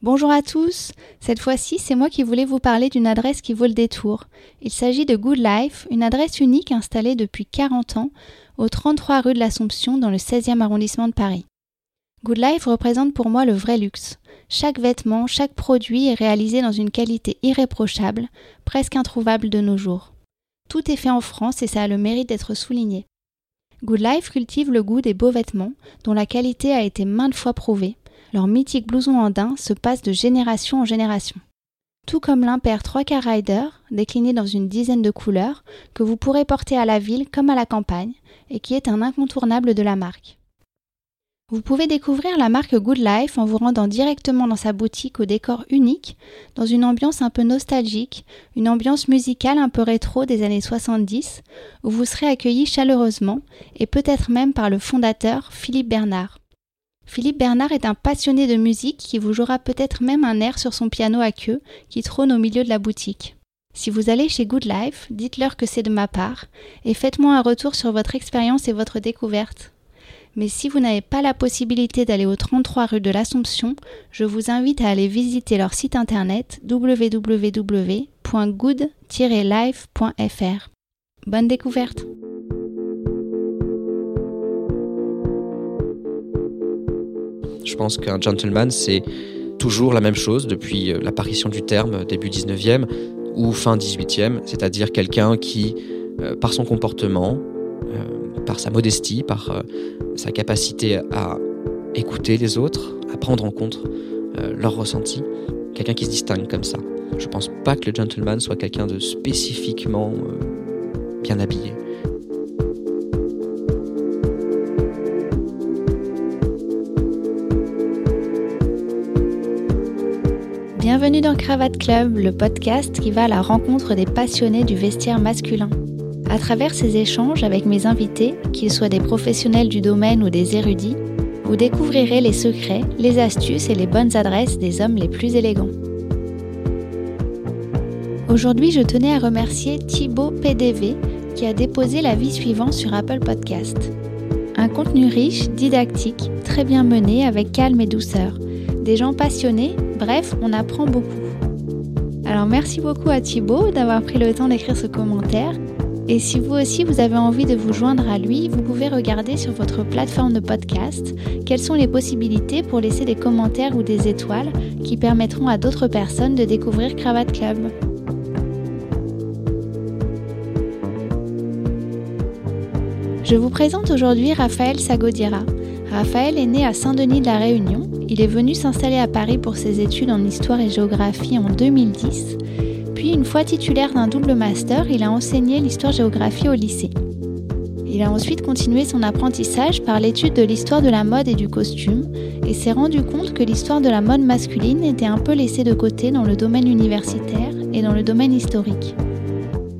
Bonjour à tous, cette fois-ci c'est moi qui voulais vous parler d'une adresse qui vaut le détour. Il s'agit de Good Life, une adresse unique installée depuis 40 ans au 33 rue de l'Assomption dans le 16e arrondissement de Paris. Good Life représente pour moi le vrai luxe. Chaque vêtement, chaque produit est réalisé dans une qualité irréprochable, presque introuvable de nos jours. Tout est fait en France et ça a le mérite d'être souligné. Good Life cultive le goût des beaux vêtements, dont la qualité a été maintes fois prouvée, leur mythique blouson andin se passe de génération en génération. Tout comme l'impair 3K Rider, décliné dans une dizaine de couleurs, que vous pourrez porter à la ville comme à la campagne, et qui est un incontournable de la marque. Vous pouvez découvrir la marque Good Life en vous rendant directement dans sa boutique au décor unique, dans une ambiance un peu nostalgique, une ambiance musicale un peu rétro des années 70, où vous serez accueilli chaleureusement, et peut-être même par le fondateur Philippe Bernard. Philippe Bernard est un passionné de musique qui vous jouera peut-être même un air sur son piano à queue qui trône au milieu de la boutique. Si vous allez chez Good Life, dites-leur que c'est de ma part et faites-moi un retour sur votre expérience et votre découverte. Mais si vous n'avez pas la possibilité d'aller au 33 rue de l'Assomption, je vous invite à aller visiter leur site internet www.good-life.fr. Bonne découverte Je pense qu'un gentleman, c'est toujours la même chose depuis euh, l'apparition du terme début 19e ou fin 18e, c'est-à-dire quelqu'un qui, euh, par son comportement, euh, par sa modestie, par sa capacité à écouter les autres, à prendre en compte leurs ressentis, quelqu'un qui se distingue comme ça. Je ne pense pas que le gentleman soit quelqu'un de spécifiquement bien habillé. Bienvenue dans Cravate Club, le podcast qui va à la rencontre des passionnés du vestiaire masculin. À travers ces échanges avec mes invités, qu'ils soient des professionnels du domaine ou des érudits, vous découvrirez les secrets, les astuces et les bonnes adresses des hommes les plus élégants. Aujourd'hui, je tenais à remercier Thibaut PDV qui a déposé l'avis suivant sur Apple Podcast. Un contenu riche, didactique, très bien mené avec calme et douceur. Des gens passionnés Bref, on apprend beaucoup. Alors merci beaucoup à Thibaut d'avoir pris le temps d'écrire ce commentaire. Et si vous aussi vous avez envie de vous joindre à lui, vous pouvez regarder sur votre plateforme de podcast quelles sont les possibilités pour laisser des commentaires ou des étoiles qui permettront à d'autres personnes de découvrir Cravate Club. Je vous présente aujourd'hui Raphaël Sagodira. Raphaël est né à Saint-Denis de la Réunion il est venu s'installer à Paris pour ses études en histoire et géographie en 2010. Puis, une fois titulaire d'un double master, il a enseigné l'histoire-géographie au lycée. Il a ensuite continué son apprentissage par l'étude de l'histoire de la mode et du costume et s'est rendu compte que l'histoire de la mode masculine était un peu laissée de côté dans le domaine universitaire et dans le domaine historique.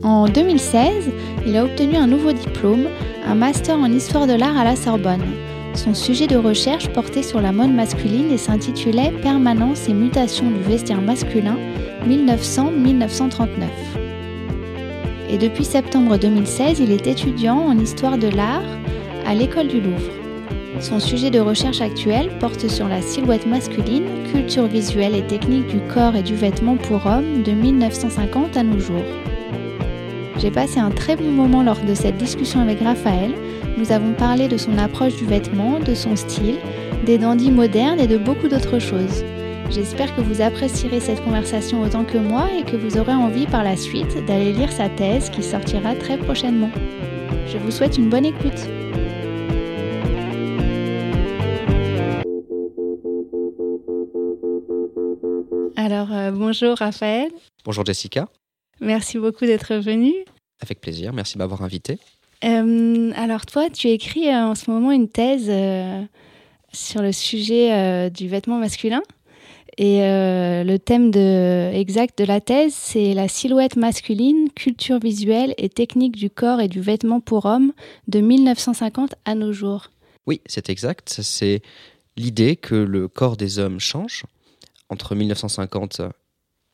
En 2016, il a obtenu un nouveau diplôme, un master en histoire de l'art à la Sorbonne. Son sujet de recherche portait sur la mode masculine et s'intitulait Permanence et mutation du vestiaire masculin 1900-1939. Et depuis septembre 2016, il est étudiant en histoire de l'art à l'école du Louvre. Son sujet de recherche actuel porte sur la silhouette masculine, culture visuelle et technique du corps et du vêtement pour hommes de 1950 à nos jours. J'ai passé un très bon moment lors de cette discussion avec Raphaël nous avons parlé de son approche du vêtement, de son style, des dandys modernes et de beaucoup d'autres choses. J'espère que vous apprécierez cette conversation autant que moi et que vous aurez envie par la suite d'aller lire sa thèse qui sortira très prochainement. Je vous souhaite une bonne écoute. Alors, euh, bonjour Raphaël. Bonjour Jessica. Merci beaucoup d'être venu. Avec plaisir, merci de m'avoir invité. Euh, alors toi, tu écris euh, en ce moment une thèse euh, sur le sujet du vêtement masculin. Et le thème exact de la thèse, c'est la silhouette masculine, culture visuelle et technique du corps et du vêtement pour hommes de 1950 à nos jours. Oui, c'est exact. C'est l'idée que le corps des hommes change entre 1950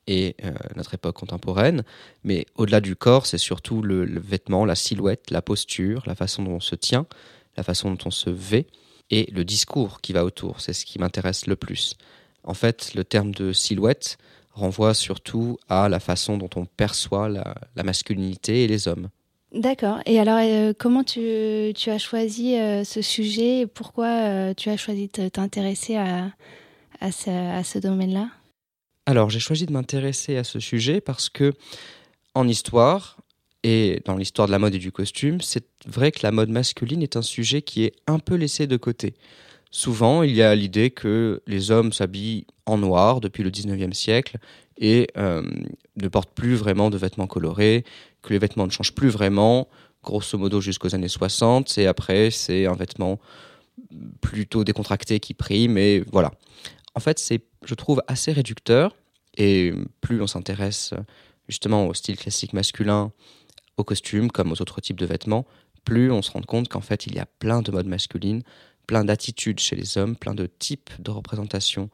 et euh, notre époque contemporaine. Mais au-delà du corps, c'est surtout le, vêtement, la silhouette, la posture, la façon dont on se tient, la façon dont on se vêt et le discours qui va autour. C'est ce qui m'intéresse le plus. En fait, le terme de silhouette renvoie surtout à la façon dont on perçoit la, masculinité et les hommes. D'accord. Et alors, euh, comment tu, as choisi euh, ce sujet et pourquoi tu as choisi de t'intéresser à ce domaine-là? Alors, j'ai choisi de m'intéresser à ce sujet parce que, en histoire, et dans l'histoire de la mode et du costume, c'est vrai que la mode masculine est un sujet qui est un peu laissé de côté. Souvent, il y a l'idée que les hommes s'habillent en noir depuis le 19e siècle et euh, ne portent plus vraiment de vêtements colorés, que les vêtements ne changent plus vraiment, grosso modo jusqu'aux années 60, et après c'est un vêtement plutôt décontracté qui prime, et voilà. En fait, c'est, je trouve, assez réducteur, et plus on s'intéresse justement au style classique masculin, aux costumes comme aux autres types de vêtements, plus on se rend compte qu'en fait il y a plein de modes masculines, plein d'attitudes chez les hommes, plein de types de représentations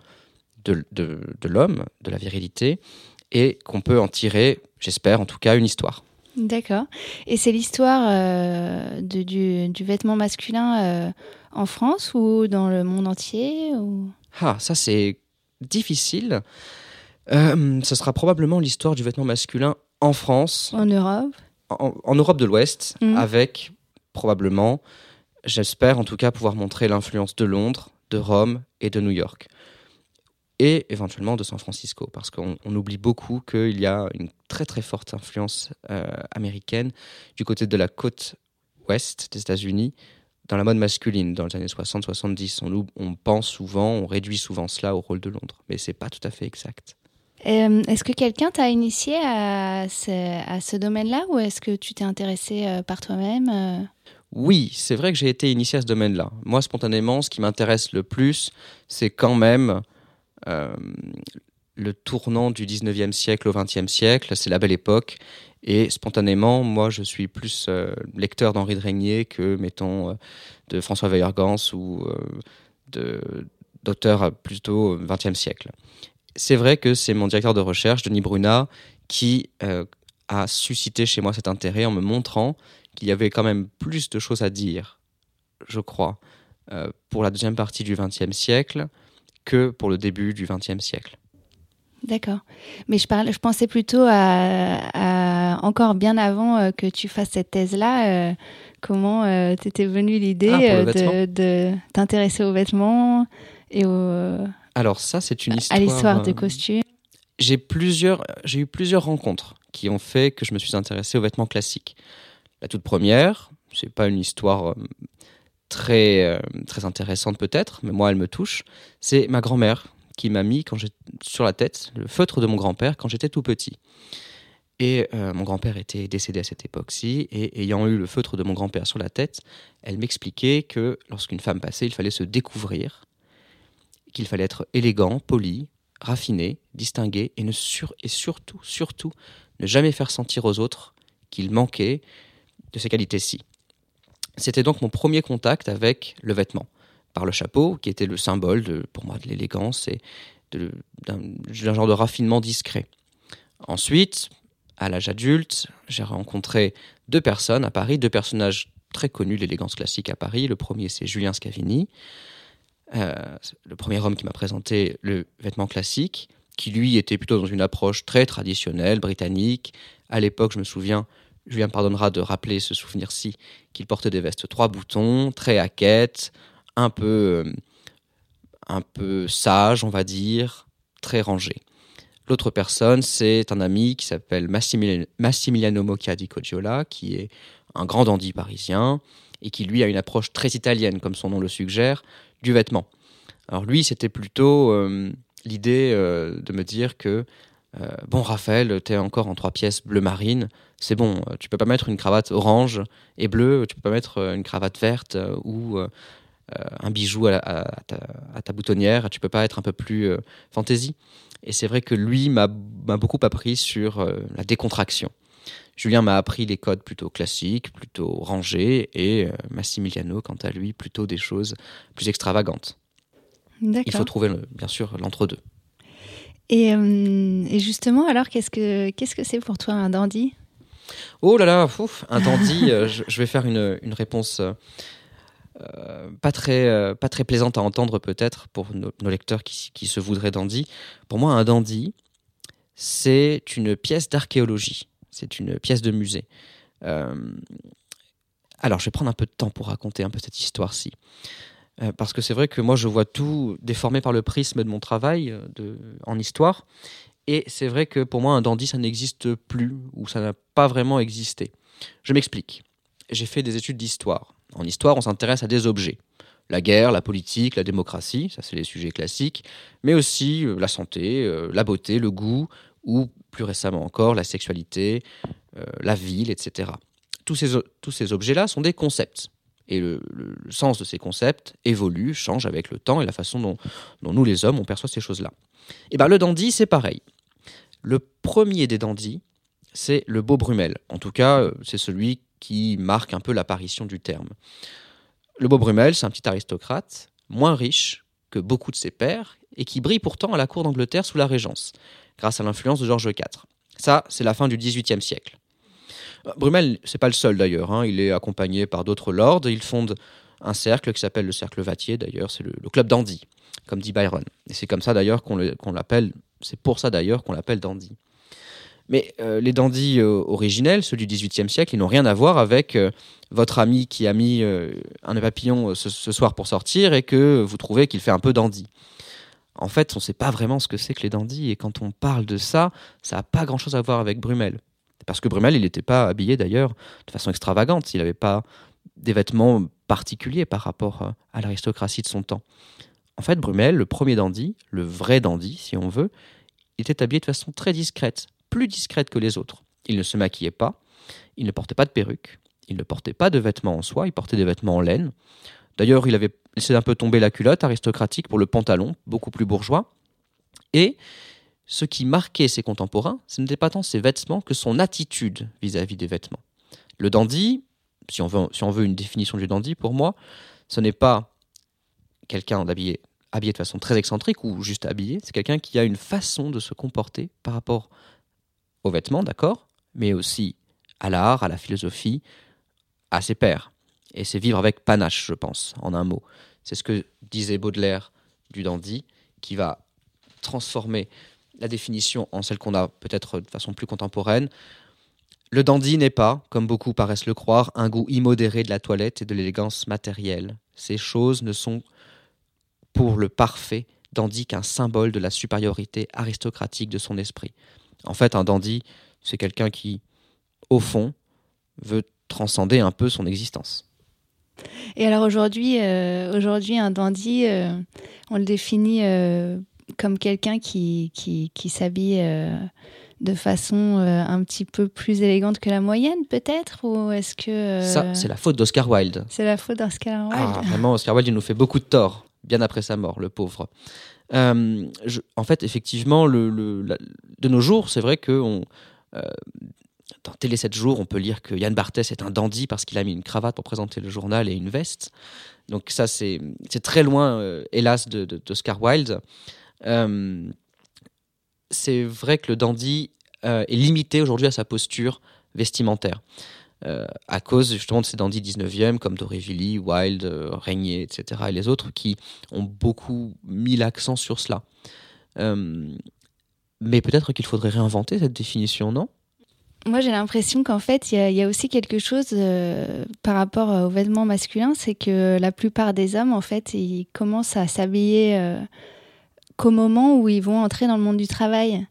de, de, l'homme, de la virilité, et qu'on peut en tirer, j'espère en tout cas, une histoire. D'accord. Et c'est l'histoire euh, du, du, vêtement masculin euh, en France ou dans le monde entier ou... Ah, ça c'est difficile. Euh, ce sera probablement l'histoire du vêtement masculin en France. En Europe En, Europe de l'Ouest, mmh. avec probablement J'espère en tout cas pouvoir montrer l'influence de Londres, de Rome et de New York. Et éventuellement de San Francisco, parce qu'on oublie beaucoup qu'il y a une très très forte influence euh, américaine du côté de la côte ouest des États-Unis dans la mode masculine dans les années 60-70. On, on, pense souvent, on réduit souvent cela au rôle de Londres, mais c'est pas tout à fait exact. Euh, est-ce que quelqu'un t'a initié à ce, à ce domaine-là ou est-ce que tu t'es intéressé euh, par toi-même oui, c'est vrai que j'ai été initié à ce domaine-là. Moi, spontanément, ce qui m'intéresse le plus, c'est quand même euh, le tournant du 19e siècle au 20e siècle. C'est la belle époque. Et spontanément, moi, je suis plus euh, lecteur d'Henri de Régnier que, mettons, euh, de François Weiergans ou d'auteurs plutôt 20e siècle. C'est vrai que c'est mon directeur de recherche, Denis Brunat, qui a suscité chez moi cet intérêt en me montrant qu'il y avait quand même plus de choses à dire, je crois, euh, pour la deuxième partie du XXe siècle que pour le début du XXe siècle. D'accord. Mais je, pensais plutôt à, encore bien avant euh, que tu fasses cette thèse-là. Euh, comment t'étais venue l'idée ah, de, t'intéresser aux vêtements et au, Alors ça, c'est une histoire... À l'histoire des costumes. J'ai plusieurs, j'ai eu plusieurs rencontres qui ont fait que je me suis intéressé aux vêtements classiques. La toute première, c'est pas une histoire euh, très, euh, très intéressante peut-être, mais moi elle me touche, c'est ma grand-mère qui m'a mis sur la tête le feutre de mon grand-père quand j'étais tout petit. Et euh, mon grand-père était décédé à cette époque-ci, et ayant eu le feutre de mon grand-père sur la tête, elle m'expliquait que lorsqu'une femme passait, il fallait se découvrir, qu'il fallait être élégant, poli, raffiné, distingué, et, ne sur et surtout, surtout, ne jamais faire sentir aux autres qu'il manquait de ces qualités-ci. C'était donc mon premier contact avec le vêtement, par le chapeau, qui était le symbole de, pour moi de l'élégance et d'un genre de raffinement discret. Ensuite, à l'âge adulte, j'ai rencontré deux personnes à Paris, deux personnages très connus de l'élégance classique à Paris. Le premier, c'est Julien Scavini, euh, le premier homme qui m'a présenté le vêtement classique, qui lui était plutôt dans une approche très traditionnelle, britannique. À l'époque, je me souviens, Julien me pardonnera de rappeler ce souvenir-ci, qu'il portait des vestes trois boutons, très haquettes, un peu, euh, un peu sage, on va dire, très rangé. L'autre personne, c'est un ami qui s'appelle Massimiliano Mocca di qui est un grand dandy parisien et qui lui a une approche très italienne, comme son nom le suggère, du vêtement. Alors lui, c'était plutôt euh, l'idée euh, de me dire que bon Raphaël, t'es encore en trois pièces bleu marine, c'est bon. Tu peux pas mettre une cravate orange et bleue, tu peux pas mettre une cravate verte ou un bijou à, ta, boutonnière. Tu peux pas être un peu plus fantaisie. Et c'est vrai que lui m'a beaucoup appris sur la décontraction. Julien m'a appris les codes plutôt classiques, plutôt rangés, et Massimiliano, quant à lui, plutôt des choses plus extravagantes. Il faut trouver, bien sûr, l'entre-deux. Et, justement, alors, qu'est-ce que qu'est-ce que c'est pour toi un dandy? Oh là là, un dandy, euh, je, vais faire une, réponse pas, très, pas très plaisante à entendre peut-être pour nos, lecteurs qui, se voudraient dandy. Pour moi, un dandy, c'est une pièce d'archéologie, c'est une pièce de musée. alors, je vais prendre un peu de temps pour raconter un peu cette histoire-ci. parce que c'est vrai que moi, je vois tout déformé par le prisme de mon travail en histoire. Et c'est vrai que pour moi, un dandy, ça n'existe plus, ou ça n'a pas vraiment existé. Je m'explique. J'ai fait des études d'histoire. En histoire, on s'intéresse à des objets. La guerre, la politique, la démocratie, ça c'est les sujets classiques, mais aussi euh, la santé, euh, la beauté, le goût, ou plus récemment encore, la sexualité, euh, la ville, etc. Tous ces, objets-là sont des concepts. Et le, sens de ces concepts évolue, change avec le temps et la façon dont, nous, les hommes, on perçoit ces choses-là. Et bien le dandy, c'est pareil. Le premier des dandys, c'est le beau Brumel. En tout cas, c'est celui qui marque un peu l'apparition du terme. Le beau Brumel, c'est un petit aristocrate, moins riche que beaucoup de ses pairs, et qui brille pourtant à la cour d'Angleterre sous la Régence, grâce à l'influence de George IV. Ça, c'est la fin du XVIIIe siècle. Brumel, c'est pas le seul d'ailleurs, hein. il est accompagné par d'autres lords, il fonde un cercle qui s'appelle le cercle Vatier, d'ailleurs, c'est le, club dandy, comme dit Byron. Et c'est comme ça d'ailleurs qu'on l'appelle c'est pour ça d'ailleurs qu'on l'appelle dandy. Mais euh, les dandys euh, originels, ceux du XVIIIe siècle, ils n'ont rien à voir avec euh, votre ami qui a mis un papillon ce, soir pour sortir et que vous trouvez qu'il fait un peu dandy. En fait, on ne sait pas vraiment ce que c'est que les dandys et quand on parle de ça, ça n'a pas grand-chose à voir avec Brumel. Parce que Brumel, il n'était pas habillé d'ailleurs de façon extravagante, il n'avait pas des vêtements particuliers par rapport à l'aristocratie de son temps. En fait, Brumel, le premier dandy, le vrai dandy, si on veut, était habillé de façon très discrète, plus discrète que les autres. Il ne se maquillait pas, il ne portait pas de perruque, il ne portait pas de vêtements en soie, il portait des vêtements en laine. D'ailleurs, il avait laissé un peu tomber la culotte aristocratique pour le pantalon, beaucoup plus bourgeois. Et ce qui marquait ses contemporains, ce n'était pas tant ses vêtements que son attitude vis-à-vis des vêtements. Le dandy, si on, veut, si on veut une définition du dandy, pour moi, ce n'est pas quelqu'un d'habillé habillé de façon très excentrique ou juste habillé, c'est quelqu'un qui a une façon de se comporter par rapport aux vêtements, d'accord, mais aussi à l'art, à la philosophie, à ses pairs. Et c'est vivre avec panache, je pense, en un mot. C'est ce que disait Baudelaire du dandy, qui va transformer la définition en celle qu'on a peut-être de façon plus contemporaine. Le dandy n'est pas, comme beaucoup paraissent le croire, un goût immodéré de la toilette et de l'élégance matérielle. Ces choses ne sont pour le parfait dandy qu'un symbole de la supériorité aristocratique de son esprit. En fait, un dandy, c'est quelqu'un qui, au fond, veut transcender un peu son existence. Et alors aujourd'hui, euh, aujourd'hui un dandy, euh, on le définit euh, comme quelqu'un qui, qui, qui s'habille de façon un petit peu plus élégante que la moyenne, peut-être Ou est-ce que ça, c'est la faute d'Oscar Wilde. C'est la faute d'Oscar Wilde. Ah, vraiment, Oscar Wilde, il nous fait beaucoup de tort bien après sa mort, le pauvre. Euh, en fait, effectivement, de nos jours, c'est vrai que euh, dans Télé 7 jours, on peut lire que Yann Barthès est un dandy parce qu'il a mis une cravate pour présenter le journal et une veste. Donc ça, c'est très loin, euh, hélas, d'Oscar de, Wilde. c'est vrai que le dandy est limité aujourd'hui à sa posture vestimentaire. Euh, à cause justement de ces dandys 19e comme Dorevilly, Wilde, euh, Régnier, etc. et les autres qui ont beaucoup mis l'accent sur cela. Euh, mais peut-être qu'il faudrait réinventer cette définition, non? Moi, j'ai l'impression qu'en fait, il y, a aussi quelque chose par rapport aux vêtements masculins, c'est que la plupart des hommes, en fait, ils commencent à s'habiller qu'au moment où ils vont entrer dans le monde du travail.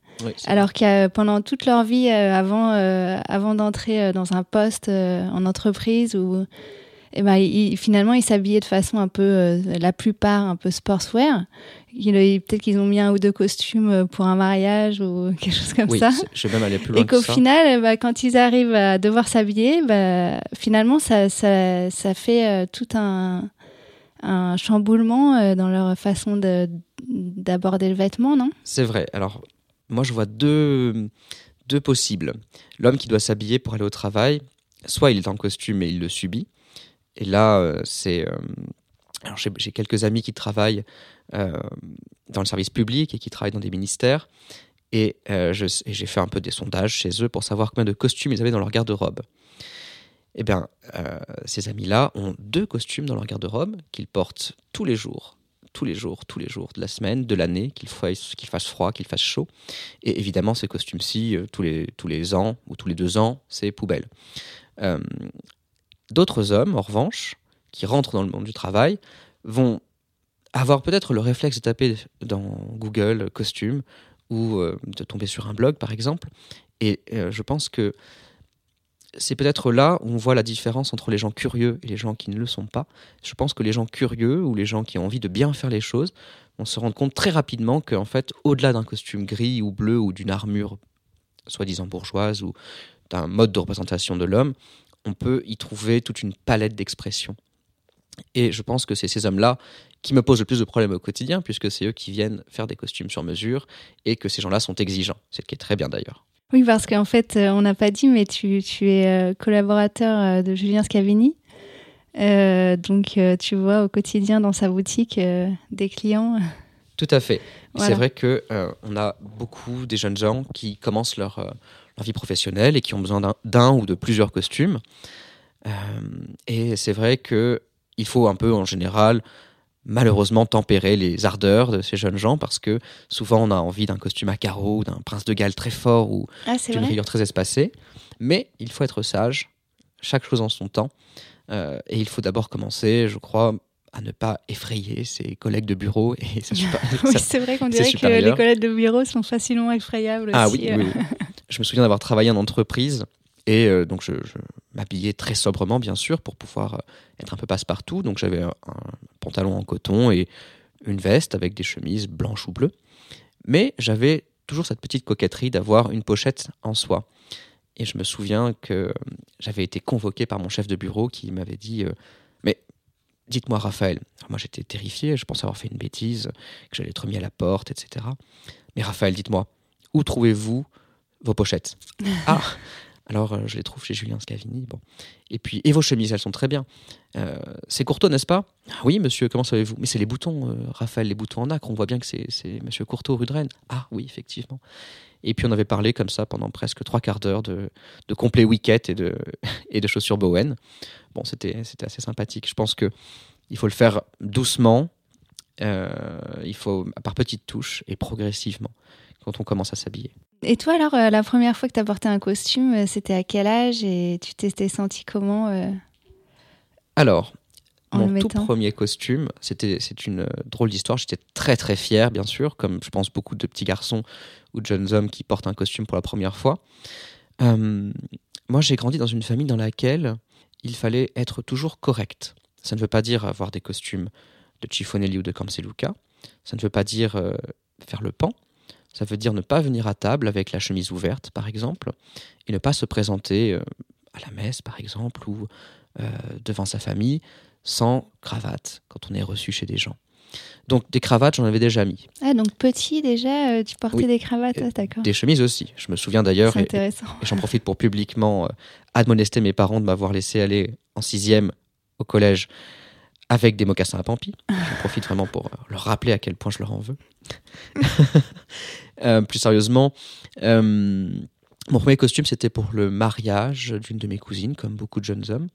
Alors que pendant toute leur vie, euh, avant, euh, avant d'entrer euh, dans un poste en entreprise, ou eh ben, finalement, ils s'habillaient de façon un peu, la plupart, un peu sportswear. Peut-être qu'ils ont mis un ou deux costumes pour un mariage ou quelque chose comme oui, ça. Je vais même aller plus loin. Et qu'au final, bah, quand ils arrivent à devoir s'habiller, bah, finalement, ça, ça, ça fait tout un, un chamboulement dans leur façon d'aborder le vêtement, non? C'est vrai. Alors, moi, je vois deux, deux possibles. L'homme qui doit s'habiller pour aller au travail, soit il est en costume et il le subit. Et là, euh, c'est. Euh, j'ai quelques amis qui travaillent euh, dans le service public et qui travaillent dans des ministères. Et j'ai fait un peu des sondages chez eux pour savoir combien de costumes ils avaient dans leur garde-robe. eh bien, ces amis-là ont deux costumes dans leur garde-robe qu'ils portent tous les jours tous les jours, tous les jours de la semaine, de l'année, qu'il fasse, fasse froid, qu'il fasse chaud. Et évidemment, ces costumes-ci, tous, les, tous les ans ou tous les deux ans, c'est poubelle. D'autres hommes, en revanche, qui rentrent dans le monde du travail, vont avoir peut-être le réflexe de taper dans Google costume ou euh, de tomber sur un blog par exemple. Et euh, je pense que c'est peut-être là où on voit la différence entre les gens curieux et les gens qui ne le sont pas. Je pense que les gens curieux ou les gens qui ont envie de bien faire les choses vont se rendre compte très rapidement qu'en fait, au-delà d'un costume gris ou bleu ou d'une armure soi-disant bourgeoise ou d'un mode de représentation de l'homme, on peut y trouver toute une palette d'expressions. Et je pense que c'est ces hommes-là qui me posent le plus de problèmes au quotidien, puisque c'est eux qui viennent faire des costumes sur mesure et que ces gens-là sont exigeants, ce qui est très bien d'ailleurs. Oui, parce qu'en fait, euh, on n'a pas dit, mais tu, tu es euh, collaborateur euh, de Julien Scavini. donc, tu vois au quotidien dans sa boutique des clients. Tout à fait. C'est vrai que on a beaucoup des jeunes gens qui commencent leur, leur vie professionnelle et qui ont besoin d'un ou de plusieurs costumes. et c'est vrai que il faut un peu en général malheureusement tempérer les ardeurs de ces jeunes gens parce que souvent on a envie d'un costume à carreaux, d'un prince de Galles très fort ou ah, d'une rayure très espacée. Mais il faut être sage, chaque chose en son temps. Euh, et il faut d'abord commencer, je crois, à ne pas effrayer ses collègues de bureau. Et ça, oui, c'est vrai qu'on dirait que les collègues de bureau sont facilement effrayables. Ah aussi, oui, oui, euh. Je me souviens d'avoir travaillé en entreprise et euh, donc je, m'habillais très sobrement, bien sûr, pour pouvoir euh, être un peu passe-partout. Donc j'avais un, pantalon en coton et une veste avec des chemises blanches ou bleues. Mais j'avais toujours cette petite coquetterie d'avoir une pochette en soie. Et je me souviens que euh, j'avais été convoqué par mon chef de bureau qui m'avait dit Mais dites-moi, Raphaël. moi, j'étais terrifié, je pensais avoir fait une bêtise, que j'allais être mis à la porte, etc. Mais Raphaël, dites-moi, où trouvez-vous vos pochettes Ah alors, euh, je les trouve chez Julien Scavini. Bon. Et puis, et vos chemises, elles sont très bien. Euh, c'est Courteau, n'est-ce pas? Ah Oui, monsieur, comment savez-vous? Mais c'est les boutons, euh, Raphaël, les boutons en acre. On voit bien que c'est monsieur Courteau, rue de Rennes. Ah oui, effectivement. Et puis, on avait parlé comme ça pendant presque trois quarts d'heure de, de complet wicket et de, et de chaussures Bowen. Bon, c'était assez sympathique. Je pense que il faut le faire doucement. il faut, par petites touches et progressivement, quand on commence à s'habiller. Et toi, alors, euh, la première fois que tu as porté un costume, euh, c'était à quel âge et tu t'es senti comment euh, Alors, mon tout premier costume, c'était c'est une drôle d'histoire. J'étais très très fier, bien sûr, comme je pense beaucoup de petits garçons ou de jeunes hommes qui portent un costume pour la première fois. moi, j'ai grandi dans une famille dans laquelle il fallait être toujours correct. Ça ne veut pas dire avoir des costumes de Chiffonelli ou de Canceluca. Ça ne veut pas dire faire le pan. Ça veut dire ne pas venir à table avec la chemise ouverte, par exemple, et ne pas se présenter euh, à la messe, par exemple, ou euh, devant sa famille, sans cravate, quand on est reçu chez des gens. Donc des cravates, j'en avais déjà mis. Ah, donc petit déjà, euh, tu portais des cravates, ah, d'accord. Des chemises aussi. Je me souviens d'ailleurs, et, et j'en profite pour publiquement admonester mes parents de m'avoir laissé aller en sixième au collège avec des mocassins à Pampi. J'en profite vraiment pour leur rappeler à quel point je leur en veux. Euh, plus sérieusement, euh, mon premier costume, c'était pour le mariage d'une de mes cousines, comme beaucoup de jeunes hommes.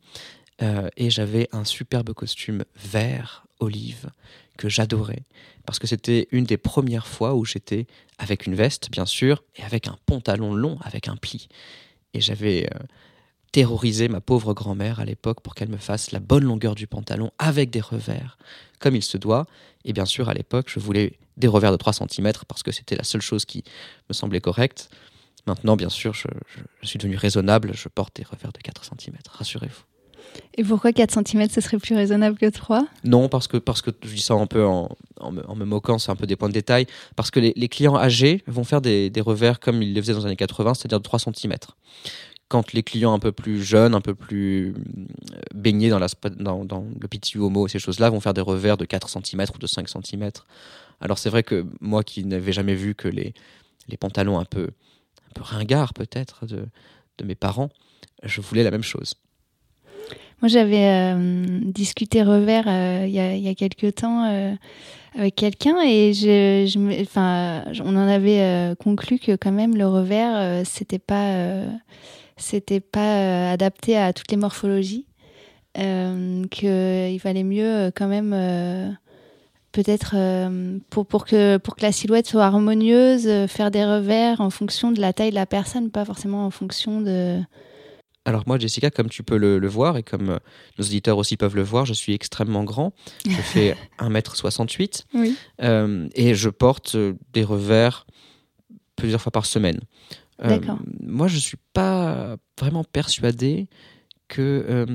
Euh, et j'avais un superbe costume vert olive que j'adorais parce que c'était une des premières fois où j'étais avec une veste, bien sûr, et avec un pantalon long avec un pli. Et j'avais terrorisé ma pauvre grand-mère à l'époque pour qu'elle me fasse la bonne longueur du pantalon avec des revers, comme il se doit. Et bien sûr, à l'époque, je voulais des revers de 3 cm parce que c'était la seule chose qui me semblait correcte. Maintenant, bien sûr, je, suis devenu raisonnable, je porte des revers de 4 cm, rassurez-vous. Et pourquoi 4 cm, ce serait plus raisonnable que 3 Non, parce que, parce que je dis ça un peu en, en, me, moquant, c'est un peu des points de détail, parce que les, clients âgés vont faire des, des, revers comme ils les faisaient dans les années 80, c'est-à-dire de 3 cm. Quand les clients un peu plus jeunes, un peu plus euh, baignés dans, le petit homo, ces choses-là, vont faire des revers de 4 cm ou de 5 cm. Alors c'est vrai que moi qui n'avais jamais vu que les, les pantalons un peu, un peu ringards peut-être de, de mes parents, je voulais la même chose. Moi, j'avais euh, discuté revers euh, il y, a, quelques temps avec quelqu'un et je, je enfin, on en avait conclu que quand même le revers, c'était pas c'était pas adapté à toutes les morphologies, qu'il valait mieux quand même peut-être pour, pour, que, pour que la silhouette soit harmonieuse, faire des revers en fonction de la taille de la personne, pas forcément en fonction de, alors moi, Jessica, comme tu peux le, voir et comme euh, nos auditeurs aussi peuvent le voir, je suis extrêmement grand. Je fais 1m68 euh, et je porte euh, des revers plusieurs fois par semaine. Moi, je ne suis pas vraiment persuadé que...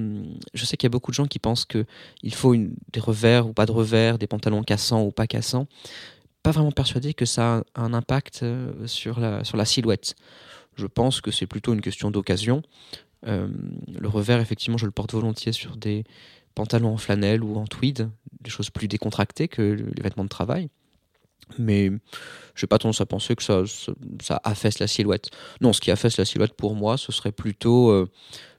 je sais qu'il y a beaucoup de gens qui pensent qu'il faut une, des revers ou pas de revers, des pantalons cassants ou pas cassants. Pas vraiment persuadé que ça a un impact sur la, sur la silhouette. Je pense que c'est plutôt une question d'occasion. Euh, le revers, effectivement, je le porte volontiers sur des pantalons en flanelle ou en tweed, des choses plus décontractées que les vêtements de travail. Mais je n'ai pas tendance à penser que ça, ça, affaisse la silhouette. Non, ce qui affaisse la silhouette pour moi, ce serait plutôt euh,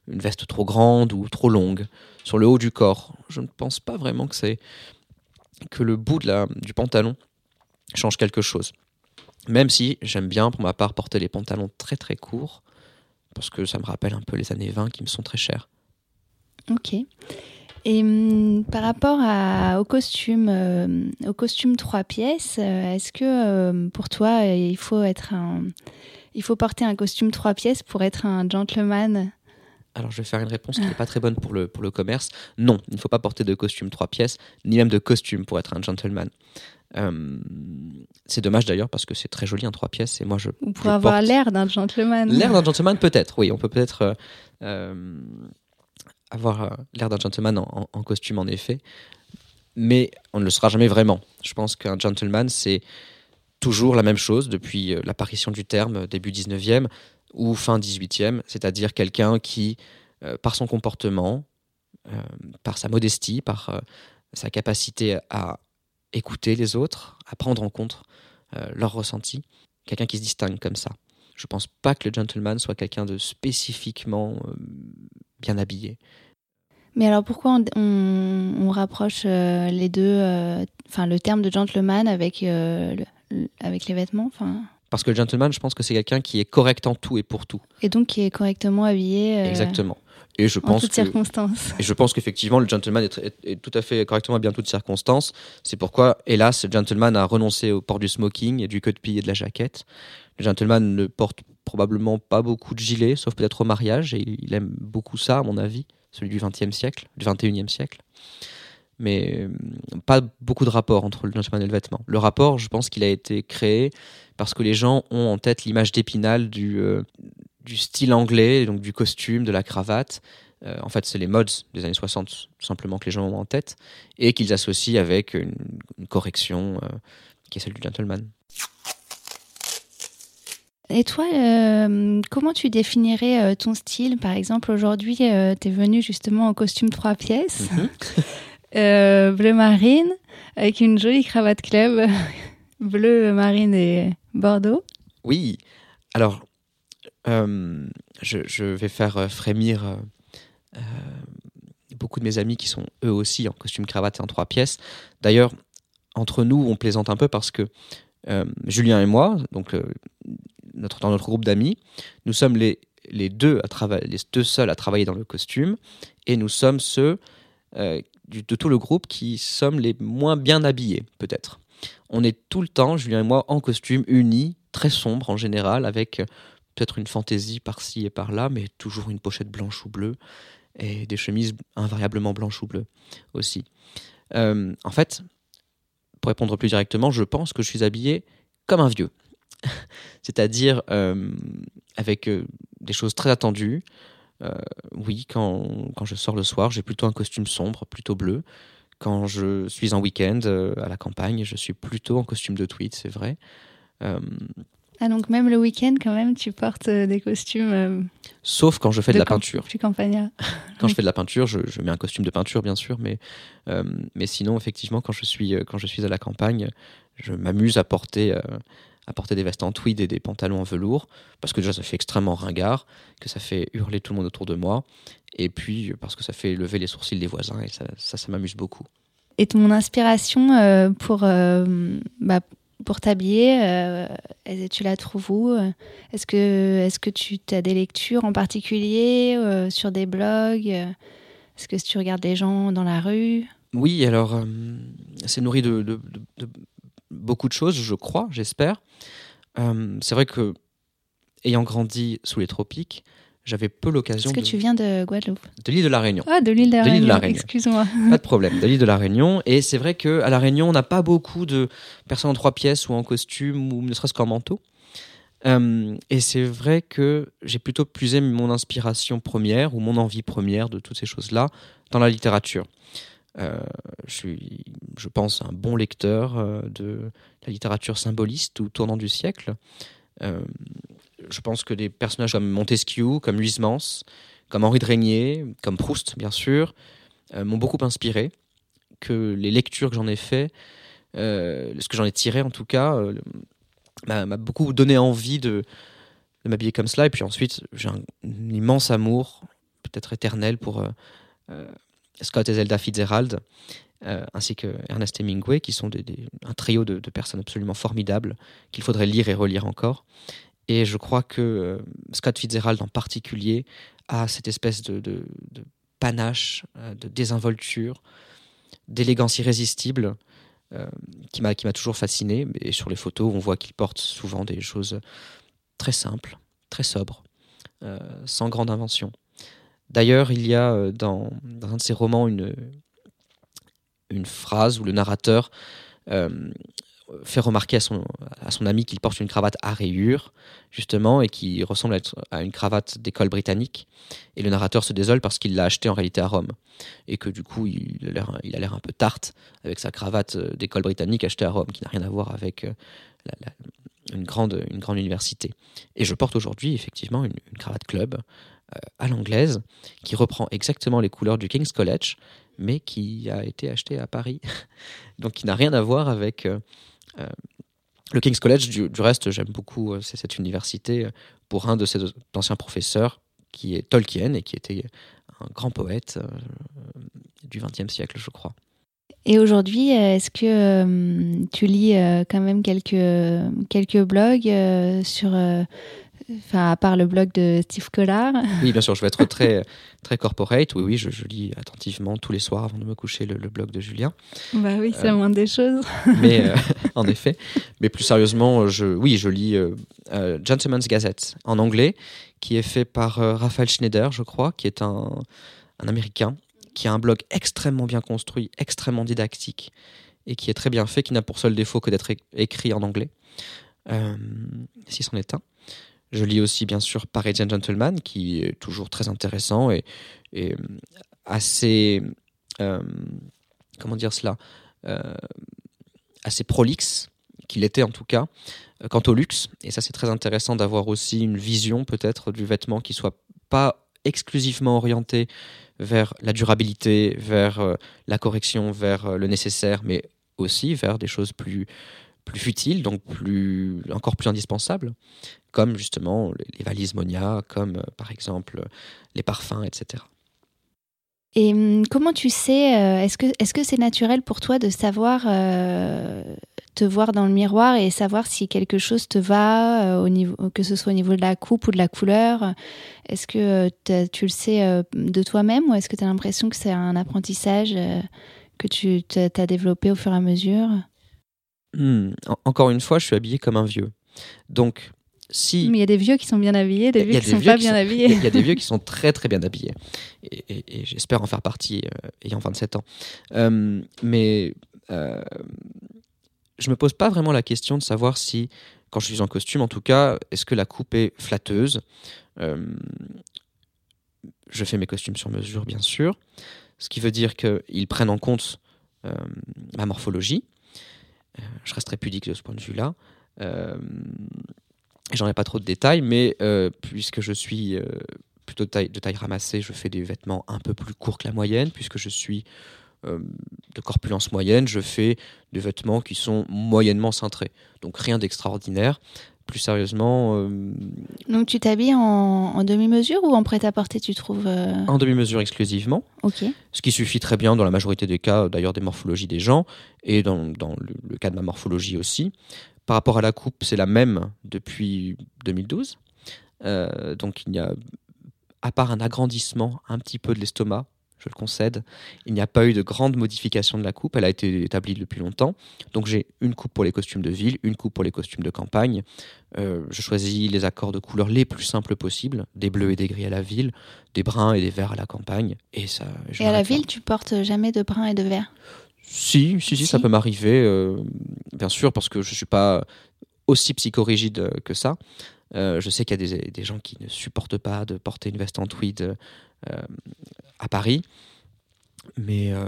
une veste trop grande ou trop longue sur le haut du corps. Je ne pense pas vraiment que c'est que le bout de la, du pantalon change quelque chose. Même si j'aime bien pour ma part porter les pantalons très très courts parce que ça me rappelle un peu les années 20 qui me sont très chères. Ok. Et hum, par rapport à, au costume, euh, au costume trois pièces, euh, est-ce que euh, pour toi il faut être un, il faut porter un costume trois pièces pour être un gentleman? Alors, je vais faire une réponse qui n'est pas très bonne pour le, pour le commerce. Non, il ne faut pas porter de costume trois pièces, ni même de costume pour être un gentleman. Euh, c'est dommage d'ailleurs parce que c'est très joli en trois pièces et moi je. Ou pour avoir l'air d'un gentleman. L'air d'un gentleman peut-être, oui, on peut peut-être euh, euh, avoir l'air d'un gentleman en, costume en effet, mais on ne le sera jamais vraiment. Je pense qu'un gentleman c'est toujours la même chose depuis l'apparition du terme début 19e ou fin 18e, c'est-à-dire quelqu'un qui, par son comportement, par sa modestie, par sa capacité à écouter les autres, à prendre en compte euh, leurs ressentis. Quelqu'un qui se distingue comme ça. Je ne pense pas que le gentleman soit quelqu'un de spécifiquement euh, bien habillé. Mais alors pourquoi on, rapproche euh, les deux, enfin le terme de gentleman avec, avec les vêtements enfin... Parce que le gentleman, je pense que c'est quelqu'un qui est correct en tout et pour tout. Et donc qui est correctement habillé. Exactement. Et je pense toutes circonstances. Et je pense qu'effectivement, le gentleman est, tout à fait correctement bien toutes circonstances. C'est pourquoi, hélas, le gentleman a renoncé au port du smoking et du queue de pied et de la jaquette. Le gentleman ne porte probablement pas beaucoup de gilets, sauf peut-être au mariage, et il aime beaucoup ça, à mon avis, celui du XXe siècle, du XXIe siècle. Mais euh, pas beaucoup de rapport entre le gentleman et le vêtement. Le rapport, je pense qu'il a été créé parce que les gens ont en tête l'image d'épinal du, euh, style anglais, donc du costume, de la cravate. Euh, en fait, c'est les modes des années 60, tout simplement, que les gens ont en tête, et qu'ils associent avec une, correction qui est celle du gentleman. Et toi, euh, comment tu définirais ton style? Par exemple, aujourd'hui, tu es venu justement en costume trois pièces, mhm. bleu marine, avec une jolie cravate club, bleu marine et bordeaux. Oui, alors euh, je, vais faire euh, frémir euh, beaucoup de mes amis qui sont eux aussi en costume cravate et en trois pièces. D'ailleurs, entre nous, on plaisante un peu parce que Julien et moi, donc dans notre groupe d'amis, nous sommes les, les, deux à les deux seuls à travailler dans le costume et nous sommes ceux de tout le groupe qui sommes les moins bien habillés, peut-être. On est tout le temps, Julien et moi, en costume uni, très sombre en général, avec peut-être une fantaisie par-ci et par-là, mais toujours une pochette blanche ou bleue, et des chemises invariablement blanches ou bleues aussi. Euh, en fait, pour répondre plus directement, je pense que je suis habillé comme un vieux. C'est-à-dire euh, avec euh, des choses très attendues. oui, quand, quand, je sors le soir, j'ai plutôt un costume sombre, plutôt bleu. Quand je suis en week-end à la campagne, je suis plutôt en costume de tweed, c'est vrai. Ah, donc même le week-end, quand même, tu portes euh, des costumes. Euh, Sauf quand je fais de, la peinture. Tu campagnard. quand je fais de la peinture, je, mets un costume de peinture, bien sûr, mais, euh, mais sinon, effectivement, quand je, suis, quand je suis à la campagne, je m'amuse à porter, à porter des vestes en tweed et des pantalons en velours, parce que déjà, ça fait extrêmement ringard, que ça fait hurler tout le monde autour de moi, et puis parce que ça fait lever les sourcils des voisins, et ça, ça, m'amuse beaucoup. Et mon inspiration pour. Bah, pour t'habiller, euh, tu la trouves où Est-ce que, est que tu as des lectures en particulier sur des blogs Est-ce que tu regardes des gens dans la rue? Oui, alors c'est nourri de, beaucoup de choses, je crois, j'espère. c'est vrai que, ayant grandi sous les tropiques, j'avais peu l'occasion. Est-ce que tu viens de Guadeloupe De l'île de la Réunion. Ah, de l'île de, la Réunion. Excuse-moi. Pas de problème. De l'île de la Réunion. Et c'est vrai qu'à la Réunion, on n'a pas beaucoup de personnes en trois pièces ou en costume ou ne serait-ce qu'en manteau. Euh, et c'est vrai que j'ai plutôt puisé mon inspiration première ou mon envie première de toutes ces choses-là dans la littérature. Euh, je suis, je pense, un bon lecteur euh, de la littérature symboliste ou tournant du siècle je pense que des personnages comme Montesquieu, comme Huysmans, comme Henri de Régnier, comme Proust, bien sûr, euh, m'ont beaucoup inspiré. Que les lectures que j'en ai fait, euh, ce que j'en ai tiré en tout cas, euh, m'a beaucoup donné envie de, m'habiller comme cela. Et puis ensuite, j'ai un, immense amour, peut-être éternel, pour Scott et Zelda Fitzgerald. ainsi que Ernest Hemingway, qui sont un trio de, personnes absolument formidables qu'il faudrait lire et relire encore. Et je crois que euh, Scott Fitzgerald en particulier a cette espèce de, panache, euh, de désinvolture, d'élégance irrésistible euh, qui m'a toujours fasciné. Et sur les photos, on voit qu'il porte souvent des choses très simples, très sobres, sans grande invention. D'ailleurs, il y a dans, un de ses romans une, phrase où le narrateur fait remarquer à son, ami qu'il porte une cravate à rayures, justement, et qui ressemble à, une cravate d'école britannique. Et le narrateur se désole parce qu'il l'a acheté en réalité à Rome. Et que du coup, il a l'air un peu tarte avec sa cravate euh, d'école britannique achetée à Rome, qui n'a rien à voir avec euh, une, grande, université. Et je porte aujourd'hui, effectivement, une, cravate club euh, à l'anglaise, qui reprend exactement les couleurs du King's College, mais qui a été achetée à Paris. Donc qui n'a rien à voir avec euh, le King's College, du, reste, j'aime beaucoup euh, cette université euh, pour un de ses anciens professeurs, qui est Tolkien et qui était un grand poète du XXe siècle, je crois. Et aujourd'hui, est-ce que tu lis quand même quelques, quelques blogs sur Enfin, à part le blog de Steve Collard. Oui, bien sûr, je vais être très, très corporate. Oui, oui, je, lis attentivement tous les soirs avant de me coucher le, blog de Julien. Bah oui, c'est euh, des choses. mais euh, en effet, mais plus sérieusement, je, oui, je lis euh, euh, Gentleman's Gazette en anglais, qui est fait par Raphaël Schneider, je crois, qui est un, un Américain, qui a un blog extrêmement bien construit, extrêmement didactique, et qui est très bien fait, qui n'a pour seul défaut que d'être écrit en anglais. si c'en est un. Je lis aussi bien sûr Parisian Gentleman, qui est toujours très intéressant et, euh, assez, euh, comment dire cela, euh, assez prolixe, qu'il était en tout cas, quant au luxe. Et ça c'est très intéressant d'avoir aussi une vision peut-être du vêtement qui soit pas exclusivement orienté vers la durabilité, vers la correction, vers le nécessaire, mais aussi vers des choses plus plus futiles, donc plus, encore plus indispensables, comme justement les valises Monia, comme euh, par exemple les parfums, etc. Et hum, comment tu sais, euh, est-ce que est-ce que c'est naturel pour toi de savoir euh, te voir dans le miroir et savoir si quelque chose te va au niveau que ce soit au niveau de la coupe ou de la couleur? Est-ce que tu le sais de toi-même ou est-ce que tu as l'impression que c'est un apprentissage que tu as développé au fur et à mesure? Hmm, encore une fois, je suis habillé comme un vieux. Donc, si. Mais il y a des vieux qui sont bien habillés, des vieux qui sont pas bien habillés. Il y a des vieux qui sont très très bien habillés. Et, j'espère en faire partie, euh, ayant 27 ans. Euh, mais euh, je me pose pas vraiment la question de savoir si, quand je suis en costume en tout cas, est-ce que la coupe est flatteuse? Euh, Je fais mes costumes sur mesure, bien sûr. Ce qui veut dire qu'ils prennent en compte ma morphologie euh, je resterai pudique de ce point de vue-là. Euh, j'en ai pas trop de détails, mais euh, puisque je suis plutôt de taille, de taille, ramassée, je fais des vêtements un peu plus courts que la moyenne, puisque je suis de corpulence moyenne, je fais des vêtements qui sont moyennement cintrés. Donc rien d'extraordinaire. Plus sérieusement. euh, Donc tu t'habilles en, en demi-mesure ou en prêt-à-porter, tu trouves euh, en demi-mesure exclusivement, Ok. ce qui suffit très bien dans la majorité des cas, d'ailleurs des morphologies des gens, et dans, dans le, le cas de ma morphologie aussi. Par rapport à la coupe, c'est la même depuis 2012. Euh, donc il n'y a, à part un agrandissement un petit peu de l'estomac, je le concède, il n'y a pas eu de grande modification de la coupe, elle a été établie depuis longtemps. Donc j'ai une coupe pour les costumes de ville, une coupe pour les costumes de campagne. Euh, je choisis les accords de couleurs les plus simples possibles, des bleus et des gris à la ville, des bruns et des verts à la campagne. Et, ça, je Et à la ville, tu portes jamais de brun et de vert Si, si, si, ça peut m'arriver, euh, bien sûr, parce que je ne suis pas aussi psychorigide que ça. Euh, je sais qu'il y a des, des gens qui ne supportent pas de porter une veste en tweed à Paris, mais, euh,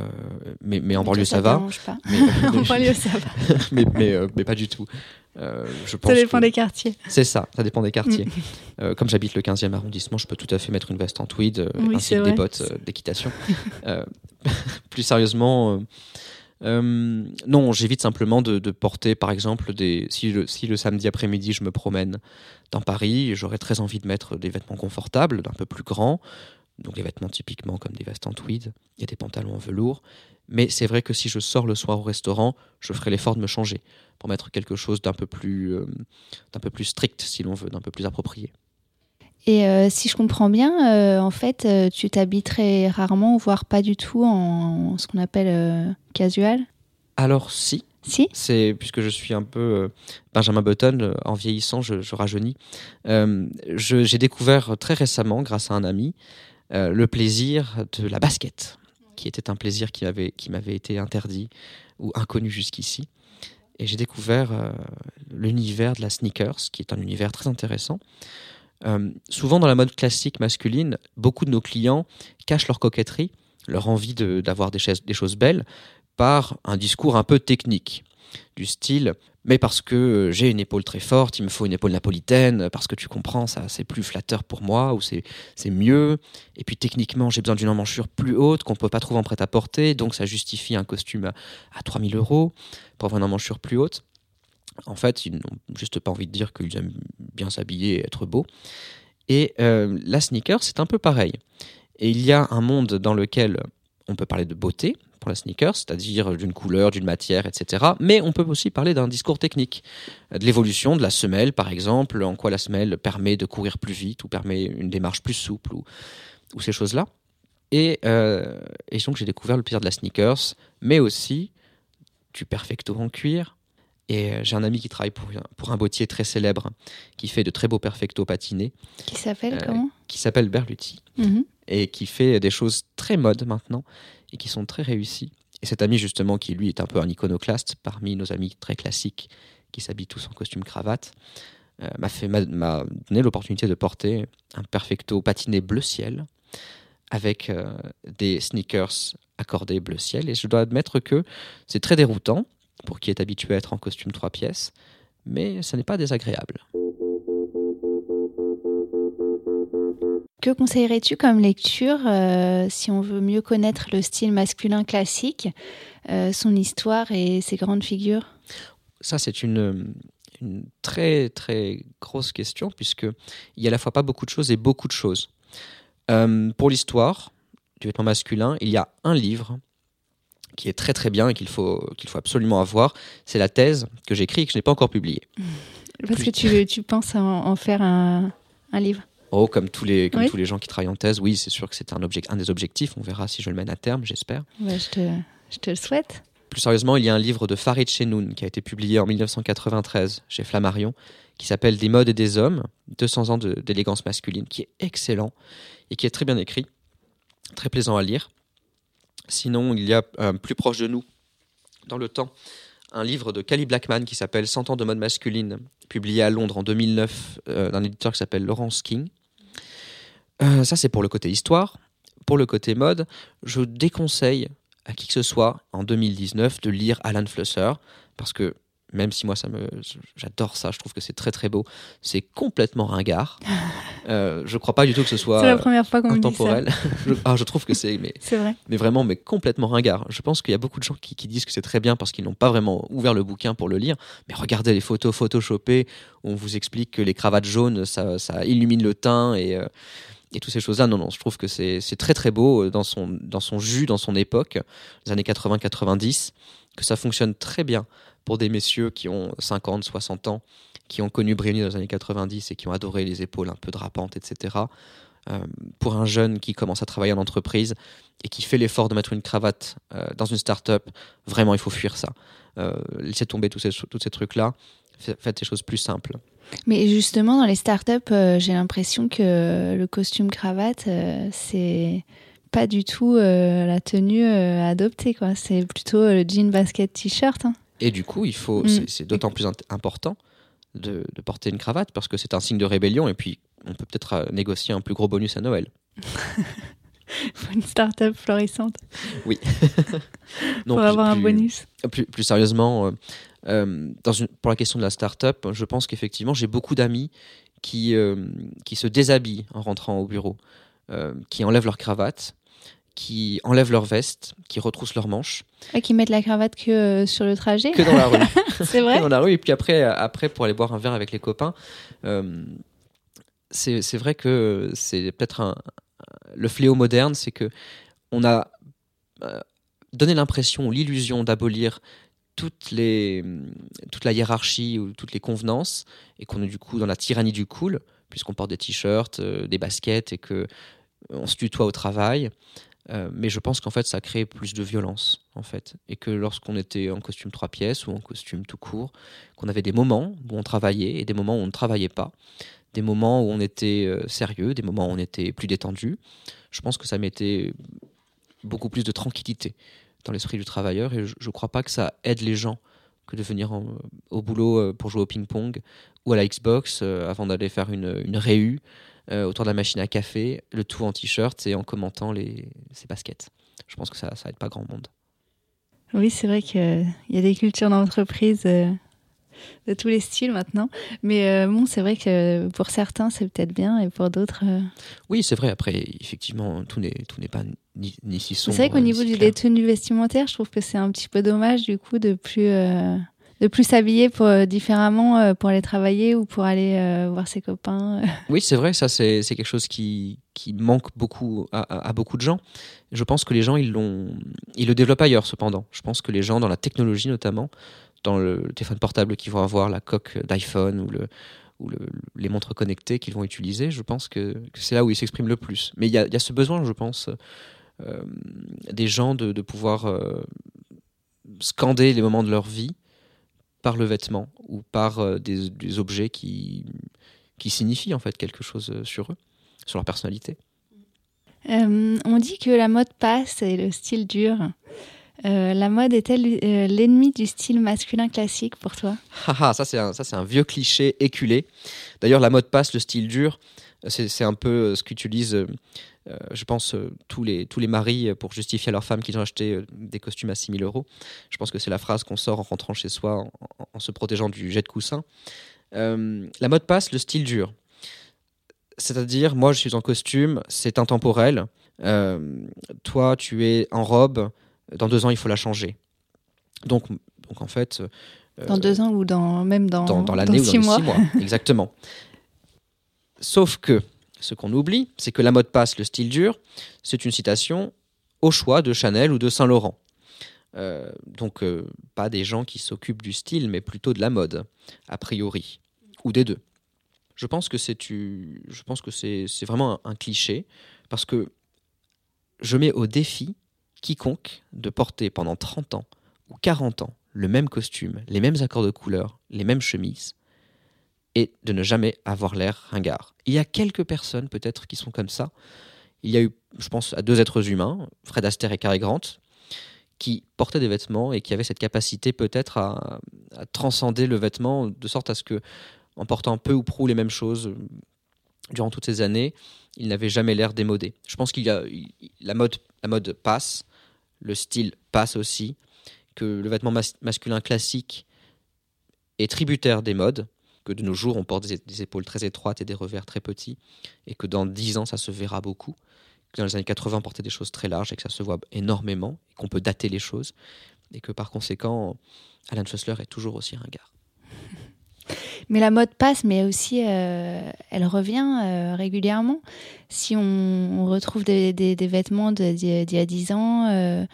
mais, mais en banlieue ça, te va. pas. Mais, en banlieue, ça va. mais, mais, euh, mais pas du tout. Euh, je pense Ça dépend que- des quartiers. C'est ça, ça dépend des quartiers. Mm. Euh, comme j'habite le 15e arrondissement, je peux tout à fait mettre une veste en tweed euh, Oui, ainsi que des bottes euh, d'équitation. Euh, plus sérieusement, euh, euh, non, j'évite simplement de, de porter, par exemple, des. Si le, si le samedi après-midi je me promène dans Paris, j'aurais très envie de mettre des vêtements confortables, d'un peu plus grands. Donc des vêtements typiquement comme des vestes en tweed, il y a des pantalons en velours. Mais c'est vrai que si je sors le soir au restaurant, je ferai l'effort de me changer pour mettre quelque chose d'un peu plus, euh, d'un peu plus strict, si l'on veut, d'un peu plus approprié. Et euh, si je comprends bien, euh, en fait, tu t'habilles très rarement, voire pas du tout en, ce qu'on appelle casual? Alors si, Si? C'est puisque je suis un peu euh, Benjamin Button, euh, en vieillissant, je, je rajeunis. Euh, je- J'ai découvert très récemment, grâce à un ami, le plaisir de la basket, qui était un plaisir qui m'avait qui été interdit ou inconnu jusqu'ici. Et j'ai découvert euh, l'univers de la sneakers, qui est un univers très intéressant. Euh, souvent dans la mode classique masculine, beaucoup de nos clients cachent leur coquetterie, leur envie de- d'avoir chaises- des choses belles, par un discours un peu technique, du style mais parce que j'ai une épaule très forte, il me faut une épaule napolitaine, parce que tu comprends, ça c'est plus flatteur pour moi, ou c'est mieux. Et puis techniquement, j'ai besoin d'une emmanchure plus haute qu'on peut pas trouver en prêt-à-porter, donc ça justifie un costume à, à 3000 euros pour avoir une emmanchure plus haute. En fait, ils n'ont juste pas envie de dire qu'ils aiment bien s'habiller et être beaux. Et euh, la sneaker, c'est un peu pareil. Et il y a un monde dans lequel on peut parler de beauté pour la sneaker, c'est-à-dire d'une couleur, d'une matière, etc. Mais on peut aussi parler d'un discours technique, de l'évolution de la semelle, par exemple, en quoi la semelle permet de courir plus vite ou permet une démarche plus souple ou, ces choses-là. Et, euh, et donc j'ai découvert le plaisir de la sneakers, mais aussi du perfecto en cuir. Et euh, j'ai un ami qui travaille pour, pour un bottier très célèbre qui fait de très beaux perfecto patinés, Qui s'appelle Euh, comment? qui s'appelle Berluti Mhm. et qui fait des choses très modes maintenant et qui sont très réussies. Et cet ami justement qui lui est un peu un iconoclaste parmi nos amis très classiques qui s'habillent tous en costume cravate euh, m'a donné l'opportunité de porter un perfecto patiné bleu ciel avec euh, des sneakers accordés bleu ciel et je dois admettre que c'est très déroutant pour qui est habitué à être en costume trois pièces mais ce n'est pas désagréable. Que conseillerais-tu comme lecture euh, si on veut mieux connaître le style masculin classique, euh, son histoire et ses grandes figures? Ça, c'est une, une très très grosse question puisque il y a à la fois pas beaucoup de choses et beaucoup de choses. Euh, pour l'histoire du vêtement masculin, il y a un livre qui est très très bien et qu'il faut qu'il faut absolument avoir. C'est la thèse que j'écris et que je n'ai pas encore publiée. Parce Plus- que tu, tu penses en, en faire un, un livre? Oh, comme tous les comme Oui. tous les gens qui travaillent en thèse, oui, c'est sûr que c'est un object, un des objectifs. On verra si je le mène à terme, j'espère. Ouais, je, te, je te le souhaite. Plus sérieusement, il y a un livre de Farid Chenoun qui a été publié en 1993 chez Flammarion, qui s'appelle Des modes et des hommes, 200 ans d'élégance masculine, qui est excellent et qui est très bien écrit, très plaisant à lire. Sinon, il y a euh, plus proche de nous, dans le temps, un livre de Cali Blackman qui s'appelle 100 ans de mode masculine, publié à Londres en 2009 euh, d'un éditeur qui s'appelle Laurence King. Euh, ça, c'est pour le côté histoire. Pour le côté mode, je déconseille à qui que ce soit en 2019 de lire Alan Flusser parce que même si moi ça me j'adore ça, je trouve que c'est très très beau, c'est complètement ringard. Euh, je crois pas du tout que ce soit C'est la première fois qu'on me dit ça. intemporel. je, ah, je trouve que c'est mais, C'est vrai. mais vraiment mais complètement ringard. Je pense qu'il y a beaucoup de gens qui, qui disent que c'est très bien parce qu'ils n'ont pas vraiment ouvert le bouquin pour le lire. Mais regardez les photos photoshopées où on vous explique que les cravates jaunes ça, ça illumine le teint et euh, et toutes ces choses-là, non, non, je trouve que c'est c'est très très beau euh, dans son, dans son jus, dans son époque, les années 80-90, que ça fonctionne très bien pour des messieurs qui ont 50, 60 ans, qui ont connu Brioni dans les années 90 et qui ont adoré les épaules un peu drapantes, etc. Euh, pour un jeune qui commence à travailler en entreprise et qui fait l'effort de mettre une cravate euh, dans une start-up, vraiment, il faut fuir ça. Euh, laissez tomber tous ces, trucs-là. Fa- Faites des choses plus simples. Mais justement, dans les startups, j'ai l'impression que le costume cravate, c'est pas du tout la tenue adoptée. C'est plutôt le jean basket t-shirt. hein. Et du coup, il faut, Mm. c'est- d'autant plus important de, de porter une cravate parce que c'est un signe de rébellion et puis on peut peut-être euh, négocier un plus gros bonus à Noël. Une startup florissante Non, pour plus- avoir un plus- bonus. Plus, plus sérieusement, euh, euh, dans une, pour la question de la start-up, je pense qu'effectivement, j'ai beaucoup d'amis qui, euh, qui se déshabillent en rentrant au bureau, euh, qui enlèvent leur cravate, qui enlèvent leur veste, qui retroussent leurs manches, Ah, qui mettent la cravate que euh, sur le trajet. que dans la rue. c'est vrai. dans la rue et puis après, après pour aller boire un verre avec les copains. euh, c'est vrai que c'est peut-être un, le fléau moderne, c'est que on a euh, donné l'impression ou l'illusion d'abolir toutes les, toute la hiérarchie ou toutes les convenances et qu'on est du coup dans la tyrannie du cool puisqu'on porte des t-shirts, euh, des baskets et que on se tutoie au travail. Euh, mais je pense qu'en fait, ça crée plus de violence, en fait. Et que lorsqu'on était en costume trois pièces ou en costume tout court, qu'on avait des moments où on travaillait et des moments où on ne travaillait pas, des moments où on était euh, sérieux, des moments où on était plus détendu, je pense que ça mettait beaucoup plus de tranquillité dans l'esprit du travailleur. Et je ne crois pas que ça aide les gens que de venir en- au boulot euh, pour jouer au ping-pong ou à la Xbox avant d'aller faire une, une réu euh, autour de la machine à café, le tout en t-shirt et en commentant les, ses baskets. Je pense que ça, ça aide pas grand monde. Oui, c'est vrai qu'il y a des cultures d'entreprise euh, de tous les styles maintenant. Mais euh, bon, c'est vrai que pour certains, c'est peut-être bien et pour d'autres. euh, Oui, c'est vrai. Après, effectivement, tout n'est tout n'est pas ni, ni si C'est sombre. vrai qu'au ni niveau du, tenues vestimentaires, je trouve que c'est un petit peu dommage du coup de plus euh, de plus s'habiller euh, différemment euh, pour aller travailler ou pour aller euh, voir ses copains. Oui, c'est vrai, ça c'est quelque chose qui, qui manque beaucoup à, beaucoup de gens. Je pense que les gens, ils, ils le développent ailleurs cependant. Je pense que les gens, dans la technologie notamment, dans le, téléphone portable qu'ils vont avoir, la coque d'iPhone ou, le, ou le- les montres connectées qu'ils vont utiliser, je pense que, c'est là où ils s'expriment le plus. Mais il y y a ce besoin, je pense, des gens de, de pouvoir euh, scander les moments de leur vie par le vêtement ou par euh, des, des objets qui, qui signifient en fait quelque chose euh, sur eux, sur leur personnalité. Euh, on dit que la mode passe et le style dure. Euh, la mode est-elle euh, l'ennemi du style masculin classique pour toi? Haha, Ah, ça c'est un, ça c'est un vieux cliché éculé. D'ailleurs, la mode passe, le style dur, c'est c'est un peu ce qu'utilisent, euh, je pense, euh, tous les, tous les maris euh, pour justifier à leurs femmes qu'ils ont acheté euh, des costumes à 6000 euros. Je pense que c'est la phrase qu'on sort en rentrant chez soi en, en- en se protégeant du jet de coussin. La mode passe, le style dur. C'est-à-dire, moi je suis en costume, c'est intemporel. Toi, tu es en robe, dans deux ans, il faut la changer. Donc, donc en fait. Dans deux ans ou dans même dans, dans, dans l'année ou dans six mois six mois. Exactement. Sauf que ce qu'on oublie, c'est que la mode passe, le style dur, c'est une citation au choix de Chanel ou de Saint Laurent. Euh, donc euh, pas des gens qui s'occupent du style, mais plutôt de la mode, a priori, ou des deux. Je pense que c'est vraiment un, un cliché parce que je mets au défi quiconque de porter pendant 30 ans ou 40 ans le même costume, les mêmes accords de couleurs, les mêmes chemises, et de ne jamais avoir l'air ringard. Il y a quelques personnes peut-être qui sont comme ça. Il y a eu, je pense, à deux êtres humains, Fred Astaire et Cary Grant, qui portaient des vêtements et qui avaient cette capacité peut-être à, transcender le vêtement de sorte à ce que, en portant peu ou prou les mêmes choses durant toutes ces années, ils n'avaient jamais l'air démodé. Je pense qu'il y a la mode, la mode passe, le style passe aussi, que le vêtement mas- masculin classique est tributaire des modes que de nos jours, on porte des, épaules très étroites et des revers très petits, et que dans 10 ans, ça se verra beaucoup. Que dans les années 80, on portait des choses très larges et que ça se voit énormément, et qu'on peut dater les choses, et que par conséquent, Alan Fussler est toujours aussi ringard. Mais la mode passe, mais aussi euh, elle revient euh, régulièrement. Si on, retrouve des, vêtements d'il y a 10 ans, euh,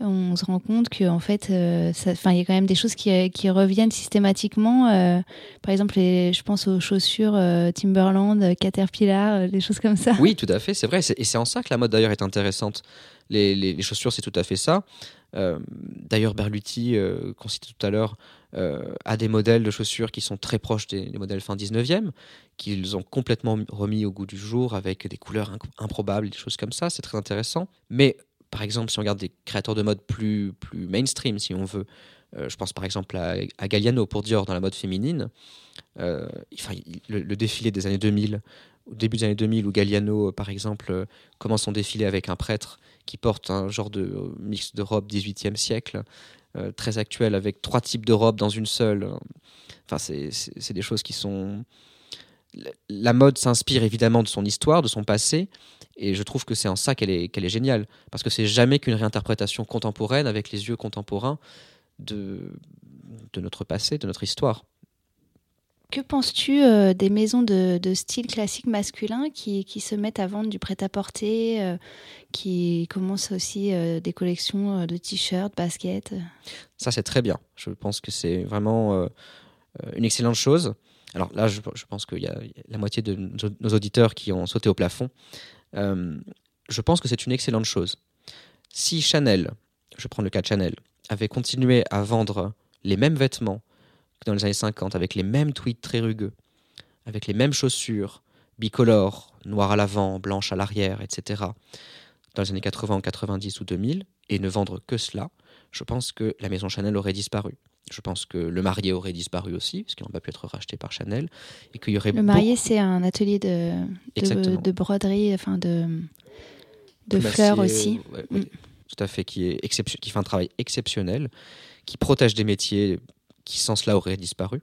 on se rend compte qu'en fait, euh, il y a quand même des choses qui, reviennent systématiquement. Euh, par exemple, je pense aux chaussures euh, Timberland, Caterpillar, des choses comme ça. Oui, tout à fait, c'est vrai. Et c'est en ça que la mode d'ailleurs est intéressante. Les, chaussures, c'est tout à fait ça. d'ailleurs, Berluti, qu'on citait tout à l'heure, a des modèles de chaussures qui sont très proches des, modèles fin 19e, qu'ils ont complètement remis au goût du jour avec des couleurs improbables, des choses comme ça. C'est très intéressant. Mais par exemple, si on regarde des créateurs de mode plus, plus mainstream, si on veut, euh, je pense par exemple à, Galliano pour Dior dans la mode féminine, euh, enfin, le, défilé des années 2000, au début des années 2000, où Galliano, par exemple, commence son défilé avec un prêtre qui porte un genre de mix de robes 18e siècle, euh, très actuel, avec trois types de robes dans une seule. Enfin, c'est des choses qui sont la mode s'inspire évidemment de son histoire, de son passé, et je trouve que c'est en ça qu'elle est, qu'elle est géniale, parce que c'est jamais qu'une réinterprétation contemporaine avec les yeux contemporains de, de notre passé, de notre histoire. Que penses-tu euh, des maisons de, style classique masculin qui, qui, se mettent à vendre du prêt-à-porter, euh, qui commencent aussi euh, des collections de t-shirts, baskets? Ça, c'est très bien. Je pense que c'est vraiment une excellente chose. Alors là, je, pense qu'il y a la moitié de nos auditeurs qui ont sauté au plafond. Euh, je pense que c'est une excellente chose. Si Chanel, je prends le cas de Chanel, avait continué à vendre les mêmes vêtements que dans les années 50, avec les mêmes tweets très rugueux, avec les mêmes chaussures, bicolores, noires à l'avant, blanches à l'arrière, etc., dans les années 80 90 ou 2000, et ne vendre que cela, je pense que la maison Chanel aurait disparu. Je pense que le marié aurait disparu aussi, parce qu'il n'a pas pu être racheté par Chanel. Et qu'il y aurait le marié, c'est un atelier de, de, broderie, enfin de, de fleurs aussi. Mm. Tout à fait, qui, est qui fait un travail exceptionnel, qui protège des métiers qui sans cela auraient disparu.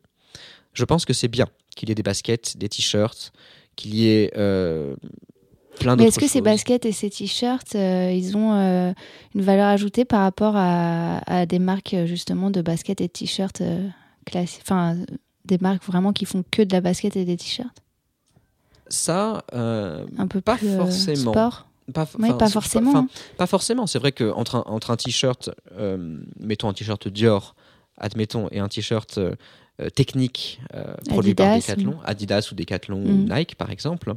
Je pense que c'est bien qu'il y ait des baskets, des t-shirts, qu'il y ait euh, mais est-ce que ces baskets et ces t-shirts, euh, ils ont euh, une valeur ajoutée par rapport à, des marques justement de baskets et de t-shirts euh, classiques Enfin, des marques vraiment qui font que de la basket et des t-shirts? Ça, un peu pas forcément. Sport? Pas, pas forcément. Hein. Pas, forcément. C'est vrai qu'entre un, entre un t-shirt, mettons un t-shirt Dior, admettons, et un t-shirt technique produit par Decathlon, Adidas ou Decathlon ou mm. Nike par exemple,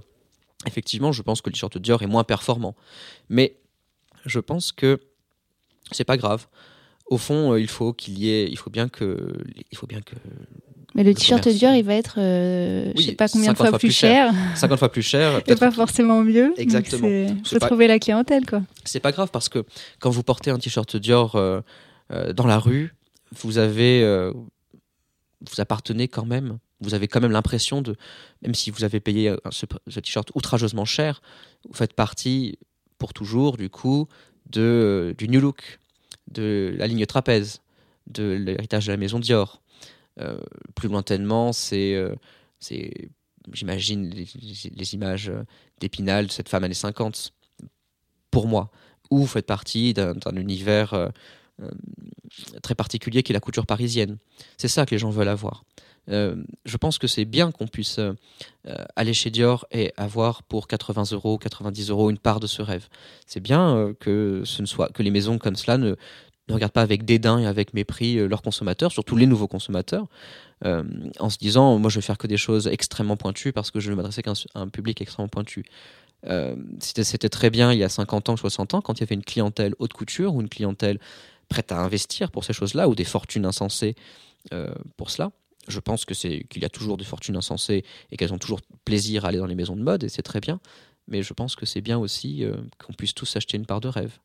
effectivement, je pense que le t-shirt Dior est moins performant. Mais je pense que c'est pas grave. Au fond, euh, il faut qu'il y ait, il faut bien que, il faut bien que. Mais le, t-shirt Dior, il va être, euh, je sais pas combien de fois plus, cher. 50 fois plus cher. Et pas forcément mieux. Exactement. Il faut trouver la clientèle, quoi. C'est pas grave parce que quand vous portez un t-shirt Dior euh, dans la rue, vous avez, vous appartenez quand même vous avez quand même l'impression de, même si vous avez payé ce, t-shirt outrageusement cher, vous faites partie pour toujours du coup de, du New Look, de la ligne trapèze, de l'héritage de la maison Dior. Euh, plus lointainement, c'est, euh, j'imagine, les, images d'Épinal de cette femme années 50, pour moi, ou vous faites partie d'un, univers euh, très particulier qui est la couture parisienne. C'est ça que les gens veulent avoir. Euh, je pense que c'est bien qu'on puisse euh, aller chez Dior et avoir pour 80 euros, 90 euros une part de ce rêve. C'est bien euh, que ce ne soit que les maisons comme cela ne, ne regardent pas avec dédain et avec mépris leurs consommateurs, surtout les nouveaux consommateurs, en se disant moi je vais faire que des choses extrêmement pointues parce que je vais m'adresser qu'à un, public extrêmement pointu. C'était très bien il y a 50 ans, 60 ans, quand il y avait une clientèle haute couture ou une clientèle prête à investir pour ces choses-là ou des fortunes insensées pour cela je pense que c'est qu'il y a toujours des fortunes insensées et qu'elles ont toujours plaisir à aller dans les maisons de mode et c'est très bien. Mais je pense que c'est bien aussi euh, qu'on puisse tous acheter une part de rêve.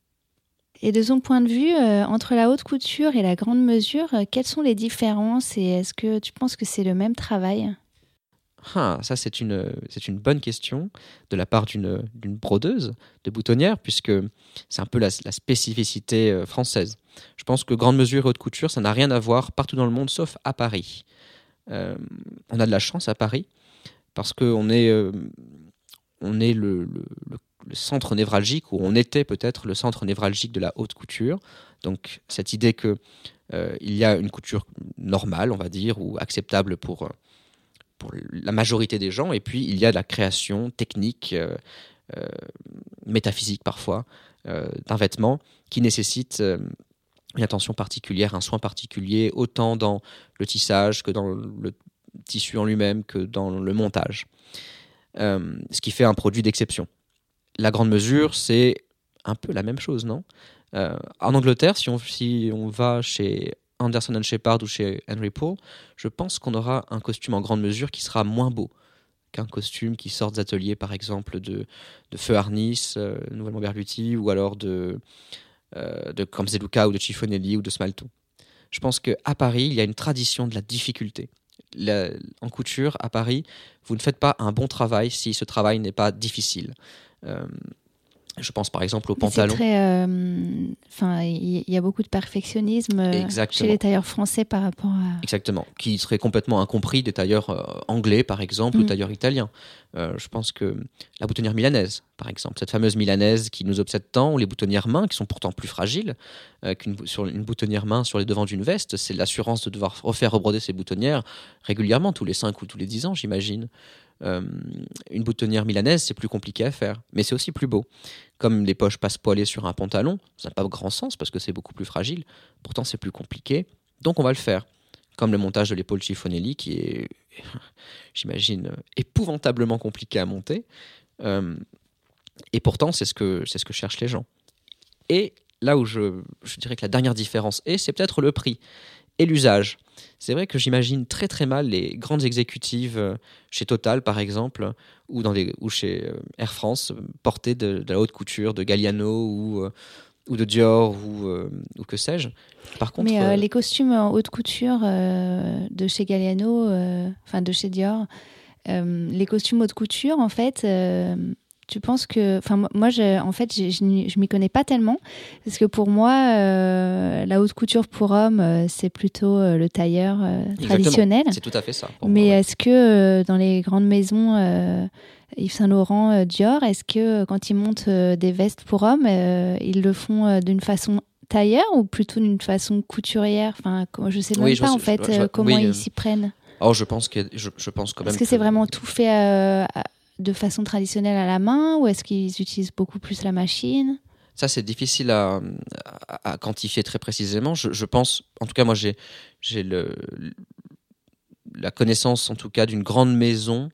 Et de son point de vue, euh, entre la haute couture et la grande mesure, euh, quelles sont les différences et est-ce que tu penses que c'est le même travail? Ah, ça c'est une, c'est une bonne question de la part d'une, d'une brodeuse, de boutonnière, puisque c'est un peu la, la, spécificité française. Je pense que grande mesure et haute couture, ça n'a rien à voir partout dans le monde, sauf à Paris. On a de la chance à Paris parce qu'on est, on est le, centre névralgique, ou on était peut-être le centre névralgique de la haute couture. Donc cette idée que euh, il y a une couture normale, on va dire, ou acceptable pour, euh, pour la majorité des gens, et puis il y a la création technique, euh, métaphysique parfois, d'un vêtement qui nécessite une attention particulière, un soin particulier, autant dans le tissage que dans le tissu en lui-même, que dans le montage. ce qui fait un produit d'exception la grande mesure, c'est un peu la même chose, non? Euh, En Angleterre, si on, si on va chez Anderson Shepard ou chez Henry Paul, je pense qu'on aura un costume en grande mesure qui sera moins beau qu'un costume qui sort des ateliers, par exemple, de, de Feu Arnis, euh, Nouvellement Berluti, ou alors de, euh, de ou de Chiffonelli ou de Smalto. Je pense qu'à Paris, il y a une tradition de la difficulté. en couture, à Paris, vous ne faites pas un bon travail si ce travail n'est pas difficile. Euh, je pense par exemple au pantalon. Euh, il y, a beaucoup de perfectionnisme euh, chez les tailleurs français par rapport à. Exactement, qui serait complètement incompris des tailleurs anglais par exemple ou mm. tailleurs italiens. je pense que la boutonnière milanaise, par exemple, cette fameuse milanaise qui nous obsède tant, ou les boutonnières main qui sont pourtant plus fragiles qu'une sur une boutonnière main sur les devants d'une veste, c'est l'assurance de devoir refaire rebroder ses boutonnières régulièrement, tous les 5 ou tous les 10 ans, j'imagine. Euh, une boutonnière milanaise, c'est plus compliqué à faire, mais c'est aussi plus beau. Comme les poches passe poilées sur un pantalon, ça n'a pas grand sens parce que c'est beaucoup plus fragile. Pourtant, c'est plus compliqué, donc on va le faire. Comme le montage de l'épaule chiffonelli, qui est, j'imagine, épouvantablement compliqué à monter. Euh, et pourtant, c'est ce que c'est ce que cherchent les gens. Et là où je, je dirais que la dernière différence est, c'est peut-être le prix et l'usage. C'est vrai que j'imagine très très mal les grandes exécutives euh, chez Total par exemple ou, dans les, ou chez euh, Air France porter de, la haute couture de Galliano ou, euh, ou de Dior ou, ou que sais-je. Par contre, Mais les costumes en haute couture de chez Galliano, enfin de chez Dior, les costumes haute couture en fait tu penses que, enfin moi, je, en fait, je, je, m'y connais pas tellement parce que pour moi, euh, la haute couture pour hommes, euh, c'est plutôt euh, le tailleur traditionnel. C'est tout à fait ça. Mais est-ce que dans les grandes maisons Yves Saint Laurent, Dior, est-ce que quand ils montent des vestes pour hommes, ils le font d'une façon tailleur ou plutôt d'une façon couturière? Enfin, je sais même pas en fait comment ils s'y prennent. Oh, je pense que je, je pense quand même. Est-ce que, c'est vraiment tout fait de façon traditionnelle à la main ou est-ce qu'ils utilisent beaucoup plus la machine? Ça, c'est difficile à, quantifier très précisément. Je, pense, en tout cas, moi, j'ai, la connaissance, en tout cas, d'une grande maison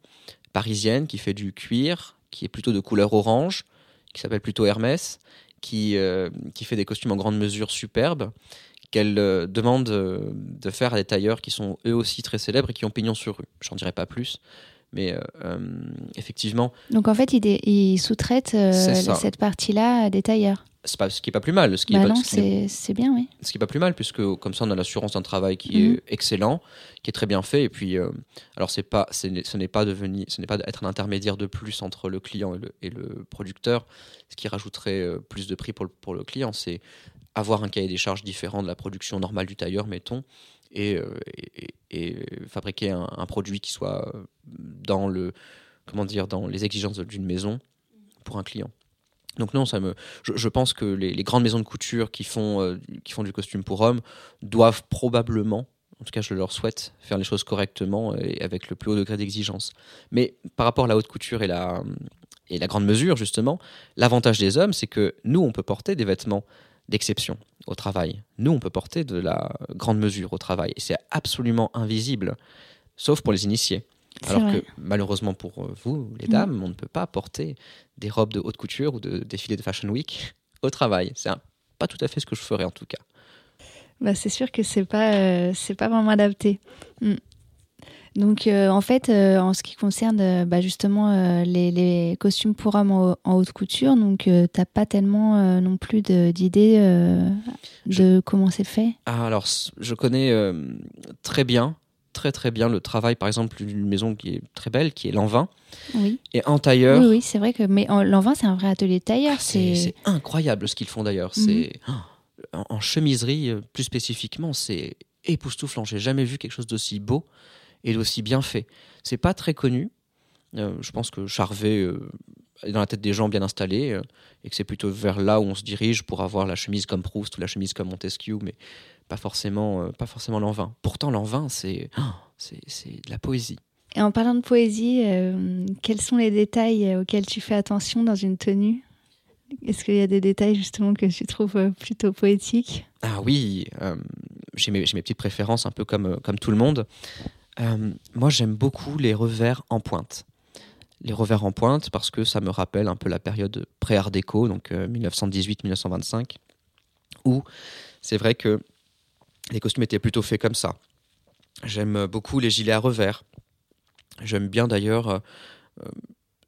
parisienne qui fait du cuir, qui est plutôt de couleur orange, qui s'appelle plutôt Hermès, qui, euh, fait des costumes en grande mesure superbes, qu'elle euh, demande euh, de faire à des tailleurs qui sont eux aussi très célèbres et qui ont pignon sur rue. J'en dirai pas plus. Mais euh, euh, effectivement. Donc en fait, il, sous-traite euh, cette partie-là à des tailleurs. Pas, ce qui n'est pas plus mal. Ce qui bah est non, c'est bien, oui. Ce qui n'est pas plus mal, puisque comme ça, on a l'assurance d'un travail qui est mhm. excellent, qui est très bien fait. Et puis, alors, c'est pas, ce n'est pas devenir, ce n'est pas d'être un intermédiaire de plus entre le client et le, et le producteur, ce qui rajouterait plus de prix pour le, pour le client. C'est avoir un cahier des charges différent de la production normale du tailleur, mettons, euh, et, fabriquer un, produit qui soit dans, le, comment dire, dans les exigences d'une maison pour un client. Donc non, ça me, je, pense que les, grandes maisons de couture qui font, euh, qui font du costume pour hommes doivent probablement, en tout cas je leur souhaite, faire les choses correctement et avec le plus haut degré d'exigence. Mais par rapport à la haute couture et la, et la grande mesure, justement, l'avantage des hommes, c'est que nous, on peut porter des vêtements d'exception au travail. Nous, on peut porter de la grande mesure au travail. Et c'est absolument invisible, sauf pour les initiés. Alors que malheureusement pour vous, les mm. dames, on ne peut pas porter des robes de haute couture ou de défilés de Fashion Week au travail. C'est pas tout à fait ce que je ferais en tout cas. Bah, c'est sûr que c'est pas euh, c'est pas vraiment adapté. Mm. Donc, euh, en fait, euh, en ce qui concerne euh, bah, justement les, costumes pour hommes en, haute couture, donc t'as pas tellement non plus d'idées de, comment c'est fait? Ah, Alors, je connais très bien, très très bien le travail, par exemple, d'une maison qui est très belle, qui est Lanvin. Oui. Et un tailleur. Oui, oui c'est vrai que. Mais Lanvin, c'est un vrai atelier de tailleur. Ah, c'est incroyable ce qu'ils font d'ailleurs. Mhm. C'est. En, chemiserie, plus spécifiquement, c'est époustouflant. J'ai jamais vu quelque chose d'aussi beau et d'aussi bien fait. C'est pas très connu. Euh, je pense que Charvet euh, est dans la tête des gens bien installés euh, et que c'est plutôt vers là où on se dirige pour avoir la chemise comme Proust ou la chemise comme Montesquieu, mais pas forcément, pas forcément Lanvin. Pourtant, Lanvin, c'est c'est de la poésie. Et en parlant de poésie, quels sont les détails auxquels tu fais attention dans une tenue? Est-ce qu'il y a des détails justement que tu trouves plutôt poétiques? Ah oui, j'ai mes, mes, petites préférences un peu comme, comme tout le monde. Moi, j'aime beaucoup les revers en pointe les revers en pointe parce que ça me rappelle un peu la période pré-art déco, donc 1918-1925, euh, où c'est vrai que les costumes étaient plutôt faits comme ça. J'aime beaucoup les gilets à revers. J'aime bien d'ailleurs euh,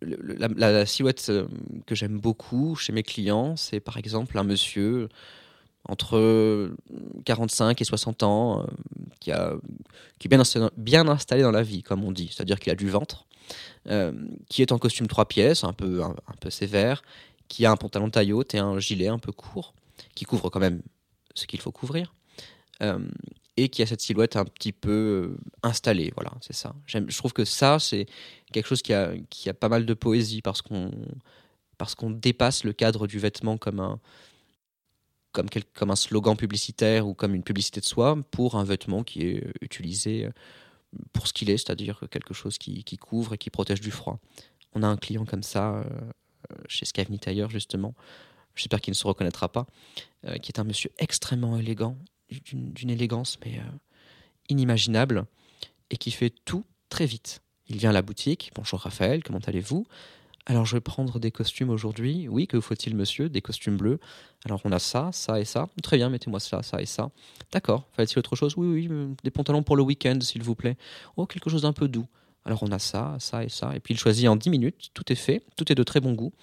la, silhouette euh, que j'aime beaucoup chez mes clients, c'est par exemple un monsieur entre 45 et 60 ans qui, a, qui est bien bien installé dans la vie, comme on dit, c'est-à-dire qu'il a du ventre, euh, qui est en costume trois pièces, un peu, un, peu sévère, qui a un pantalon taille haute et un gilet un peu court, qui couvre quand même ce qu'il faut couvrir, euh, et qui a cette silhouette un petit peu euh, installée. Voilà, c'est ça. Je trouve que ça, c'est quelque chose qui a, qui a pas mal de poésie parce qu'on parce qu'on dépasse le cadre du vêtement comme un, comme, un slogan publicitaire ou comme une publicité de soi pour un vêtement qui est utilisé pour ce qu'il est, c'est-à-dire quelque chose qui, couvre et qui protège du froid. On a un client comme ça euh, chez Scavini Tailleur, justement, j'espère qu'il ne se reconnaîtra pas, euh, qui est un monsieur extrêmement élégant, d'une élégance mais euh, inimaginable, et qui fait tout très vite. Il vient à la boutique, bonjour Raphaël, comment allez-vous? Alors je vais prendre des costumes aujourd'hui. Oui, que faut-il monsieur? Des costumes bleus. Alors on a ça, ça et ça. Très bien, mettez-moi ça, ça et ça. D'accord. Fallait-il autre chose? Oui, oui, euh, des pantalons pour le week-end, s'il vous plaît. Oh, quelque chose d'un peu doux. Alors on a ça, ça et ça. Et puis il choisit en 10 minutes, tout est fait, tout est de très bon goût.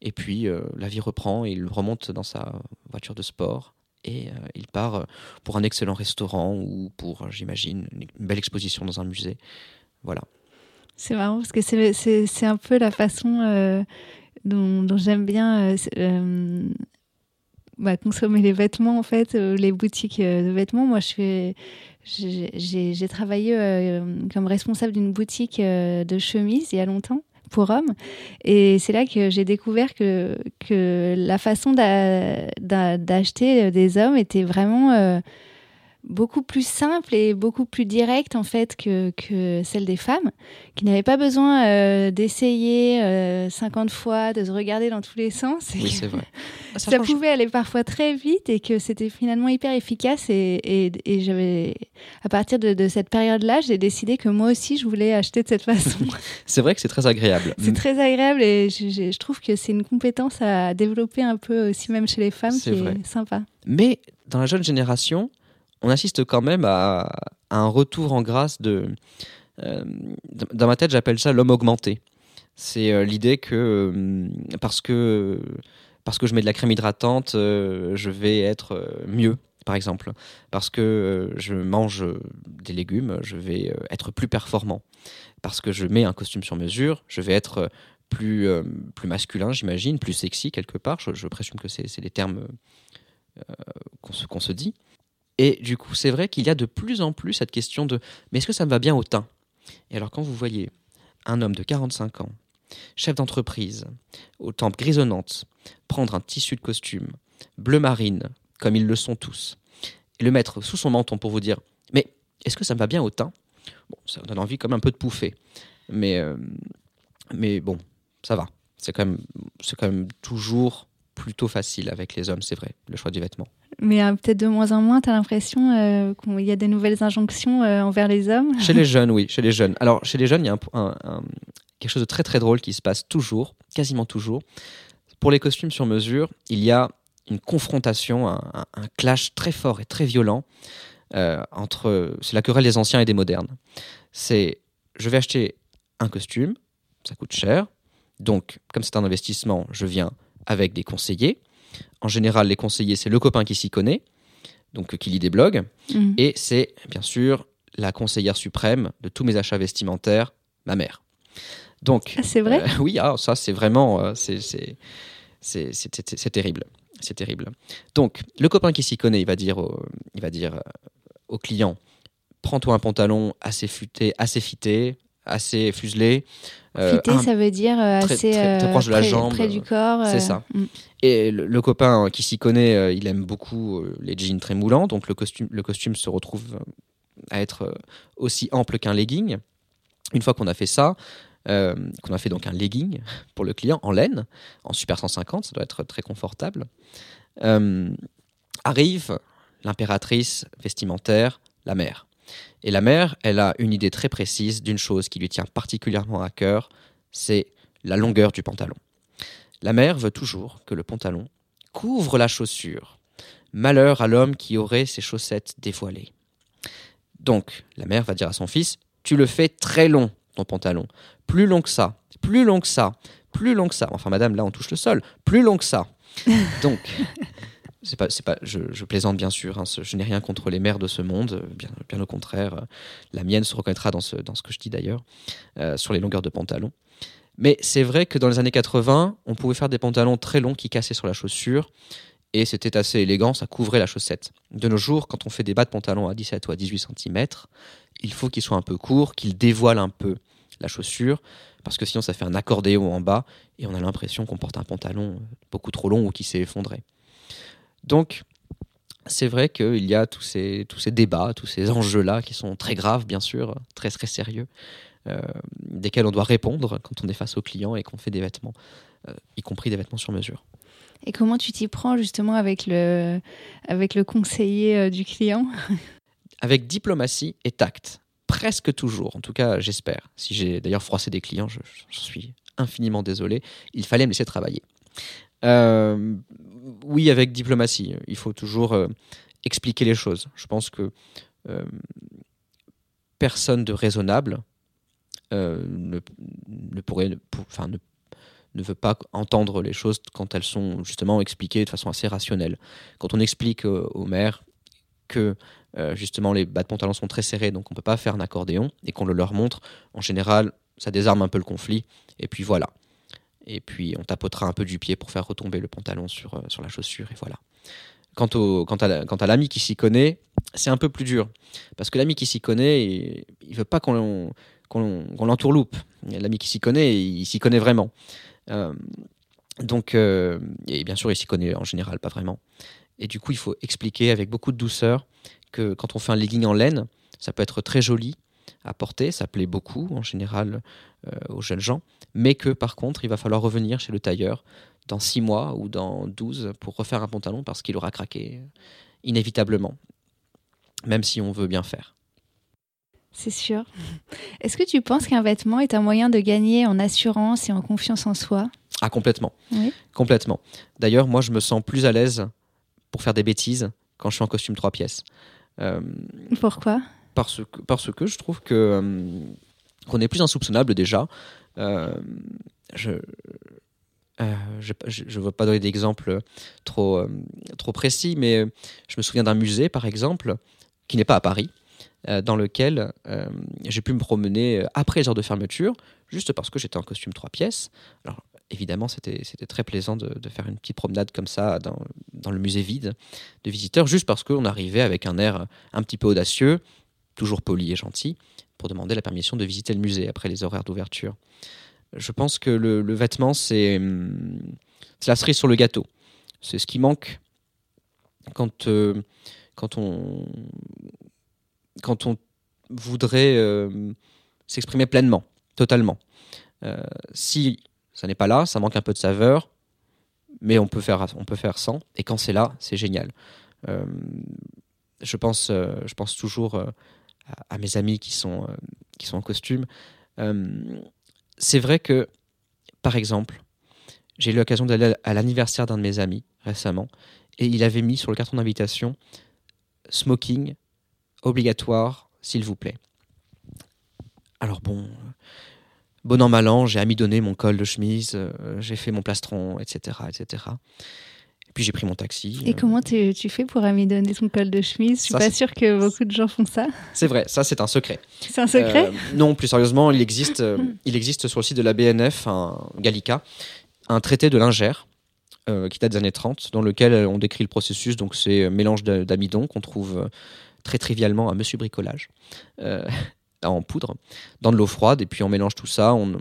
Et puis euh, la vie reprend, il remonte dans sa voiture de sport et euh, il part pour un excellent restaurant ou pour, j'imagine, une belle exposition dans un musée. Voilà. C'est marrant parce que c'est un peu la façon euh, dont, j'aime bien euh, euh, bah, consommer les vêtements, en fait, les boutiques de vêtements. Moi, je j'ai travaillé comme responsable d'une boutique de chemises il y a longtemps pour hommes. Et c'est là que j'ai découvert que, que la façon d'acheter des hommes était vraiment beaucoup plus simple et beaucoup plus directe en fait que, que celle des femmes, qui n'avaient pas besoin euh, d'essayer 50 euh, fois, de se regarder dans tous les sens. Oui, c'est vrai. ça, pouvait aller parfois très vite et que c'était finalement hyper efficace. Et, et, et j'avais, à partir de, de cette période-là, j'ai décidé que moi aussi, je voulais acheter de cette façon. c'est vrai que c'est très agréable. c'est très agréable et je, je trouve que c'est une compétence à développer un peu aussi même chez les femmes qui est sympa. Mais dans la jeune génération, on assiste quand même à, un retour en grâce de. Euh, dans ma tête, j'appelle ça l'homme augmenté. C'est euh, l'idée que euh, parce que parce que je mets de la crème hydratante, je vais être mieux, par exemple. Parce que je mange des légumes, je vais être plus performant. Parce que je mets un costume sur mesure, je vais être plus, plus masculin, j'imagine, plus sexy quelque part. Je, présume que c'est les termes qu'on se, dit. Et du coup, c'est vrai qu'il y a de plus en plus cette question de mais est-ce que ça me va bien au teint? Et alors, quand vous voyez un homme de 45 ans, chef d'entreprise, aux tempes grisonnantes, prendre un tissu de costume bleu marine, comme ils le sont tous, et le mettre sous son menton pour vous dire mais est-ce que ça me va bien au teint? Bon, ça donne envie comme un peu de pouffer. Mais, euh, mais bon, ça va. C'est quand, quand même toujours plutôt facile avec les hommes, c'est vrai, le choix du vêtement. Mais euh, peut-être de moins en moins, tu as l'impression euh, qu'il y a des nouvelles injonctions euh, envers les hommes? Chez les jeunes, oui, chez les jeunes. Alors, chez les jeunes, il y a quelque chose de très très drôle qui se passe toujours, quasiment toujours. Pour les costumes sur mesure, il y a une confrontation, un, clash très fort et très violent entre. C'est la querelle des anciens et des modernes. C'est je vais acheter un costume, ça coûte cher. Donc, comme c'est un investissement, je viens avec des conseillers. En général, les conseillers, c'est le copain qui s'y connaît, donc qui lit des blogs. Mhm. Et c'est bien sûr la conseillère suprême de tous mes achats vestimentaires, ma mère. Donc, ah, c'est vrai? euh, Oui, ah, ça c'est vraiment, euh, c'est terrible, c'est terrible. Donc, le copain qui s'y connaît, il va dire, au, il va dire euh, au client, prends-toi un pantalon assez futé, assez fité, assez fuselé. Euh, fité, ça veut dire assez très, proche de la près, jambe. près du corps. C'est ça. Mm. Et le, copain qui s'y connaît, il aime beaucoup les jeans très moulants, donc le costume, le costume se retrouve à être aussi ample qu'un legging. Une fois qu'on a fait ça, euh, qu'on a fait donc un legging pour le client en laine, en Super 150, ça doit être très confortable. Euh, arrive l'impératrice vestimentaire, la mère. Et la mère, elle a une idée très précise d'une chose qui lui tient particulièrement à cœur, c'est la longueur du pantalon. La mère veut toujours que le pantalon couvre la chaussure. Malheur à l'homme qui aurait ses chaussettes dévoilées. Donc, la mère va dire à son fils, tu le fais très long, ton pantalon. Plus long que ça, plus long que ça, plus long que ça. Enfin, madame, là, on touche le sol. Plus long que ça. Donc, c'est pas, c'est pas, je, plaisante bien sûr. Hein, je n'ai rien contre les mères de ce monde, bien, au contraire. la mienne se reconnaîtra dans ce, dans ce que je dis d'ailleurs, euh, sur les longueurs de pantalon. Mais c'est vrai que dans les années 80, on pouvait faire des pantalons très longs qui cassaient sur la chaussure et c'était assez élégant, ça couvrait la chaussette. De nos jours, quand on fait des bas de pantalon à 17 ou à 18 cm, il faut qu'ils soient un peu courts, qu'ils dévoilent un peu la chaussure, parce que sinon ça fait un accordéon en bas et on a l'impression qu'on porte un pantalon beaucoup trop long ou qui s'est effondré. Donc, c'est vrai qu'il y a tous ces, tous ces débats, tous ces enjeux-là qui sont très graves, bien sûr, très très sérieux, euh, desquels on doit répondre quand on est face aux clients et qu'on fait des vêtements, euh, y compris des vêtements sur mesure. Et comment tu t'y prends justement avec le, avec le conseiller euh, du client? Avec diplomatie et tact presque toujours, en tout cas j'espère. Si j'ai d'ailleurs froissé des clients, je, suis infiniment désolé. Il fallait me laisser travailler. Euh, oui, avec diplomatie, il faut toujours euh, expliquer les choses. Je pense que euh, personne de raisonnable ne, ne, pourrait, enfin, ne, ne veut pas entendre les choses quand elles sont justement expliquées de façon assez rationnelle. Quand on explique au maire que euh, justement les bas de pantalon sont très serrés, donc on ne peut pas faire un accordéon, et qu'on le leur montre, en général, ça désarme un peu le conflit, et puis voilà. Et puis on tapotera un peu du pied pour faire retomber le pantalon sur, euh, sur la chaussure, et voilà. Quant, au, quant à l'ami qui s'y connaît, c'est un peu plus dur, parce que l'ami qui s'y connaît, il ne veut pas qu'on l'entourloupe. L'ami qui s'y connaît, il s'y connaît vraiment. Euh, donc, et bien sûr, il s'y connaît en général pas vraiment. Et du coup, il faut expliquer avec beaucoup de douceur que quand on fait un legging en laine, ça peut être très joli à porter, ça plaît beaucoup en général euh, aux jeunes gens, mais que par contre, il va falloir revenir chez le tailleur dans 6 mois ou dans 12 pour refaire un pantalon parce qu'il aura craqué euh, inévitablement, même si on veut bien faire. C'est sûr. Est-ce que tu penses qu'un vêtement est un moyen de gagner en assurance et en confiance en soi? Ah, complètement. Complètement. D'ailleurs, moi, je me sens plus à l'aise pour faire des bêtises quand je suis en costume trois pièces. Euh, Pourquoi? Parce que, parce que je trouve que euh, qu'on est plus insoupçonnable déjà. Euh, je ne veux pas donner d'exemple trop, trop précis, mais je me souviens d'un musée, par exemple, qui n'est pas à Paris, dans lequel j'ai pu me promener après les heures de fermeture, juste parce que j'étais en costume trois pièces. Alors, évidemment, c'était très plaisant de, faire une petite promenade comme ça dans, dans le musée vide de visiteurs, juste parce qu'on arrivait avec un air un petit peu audacieux, toujours poli et gentil, pour demander la permission de visiter le musée après les horaires d'ouverture. Je pense que le, vêtement, c'est la cerise sur le gâteau. C'est ce qui manque quand, euh, quand, on, quand on voudrait euh, s'exprimer pleinement, totalement. Euh, si ça n'est pas là, ça manque un peu de saveur, mais on peut faire, on peut faire sans. Et quand c'est là, c'est génial. Je, pense, je pense toujours euh, à, mes amis qui sont, qui sont en costume. c'est vrai que, par exemple, j'ai eu l'occasion d'aller à l'anniversaire d'un de mes amis récemment, et il avait mis sur le carton d'invitation smoking obligatoire, s'il vous plaît. Alors bon, bon an, mal an, j'ai amidonné mon col de chemise, euh, j'ai fait mon plastron, etc. etc. Puis j'ai pris mon taxi. Et comment tu, fais pour amidonner ton col de chemise? Je suis pas sûre que beaucoup de gens font ça. C'est vrai, ça c'est un secret. C'est un secret? Euh, Non, plus sérieusement, il existe, euh, il existe sur le site de la BNF, un Gallica, un traité de lingère qui date des années 30, dans lequel on décrit le processus. Donc c'est mélange d'amidon qu'on trouve très trivialement à Monsieur Bricolage en poudre dans de l'eau froide et puis on mélange tout ça, on,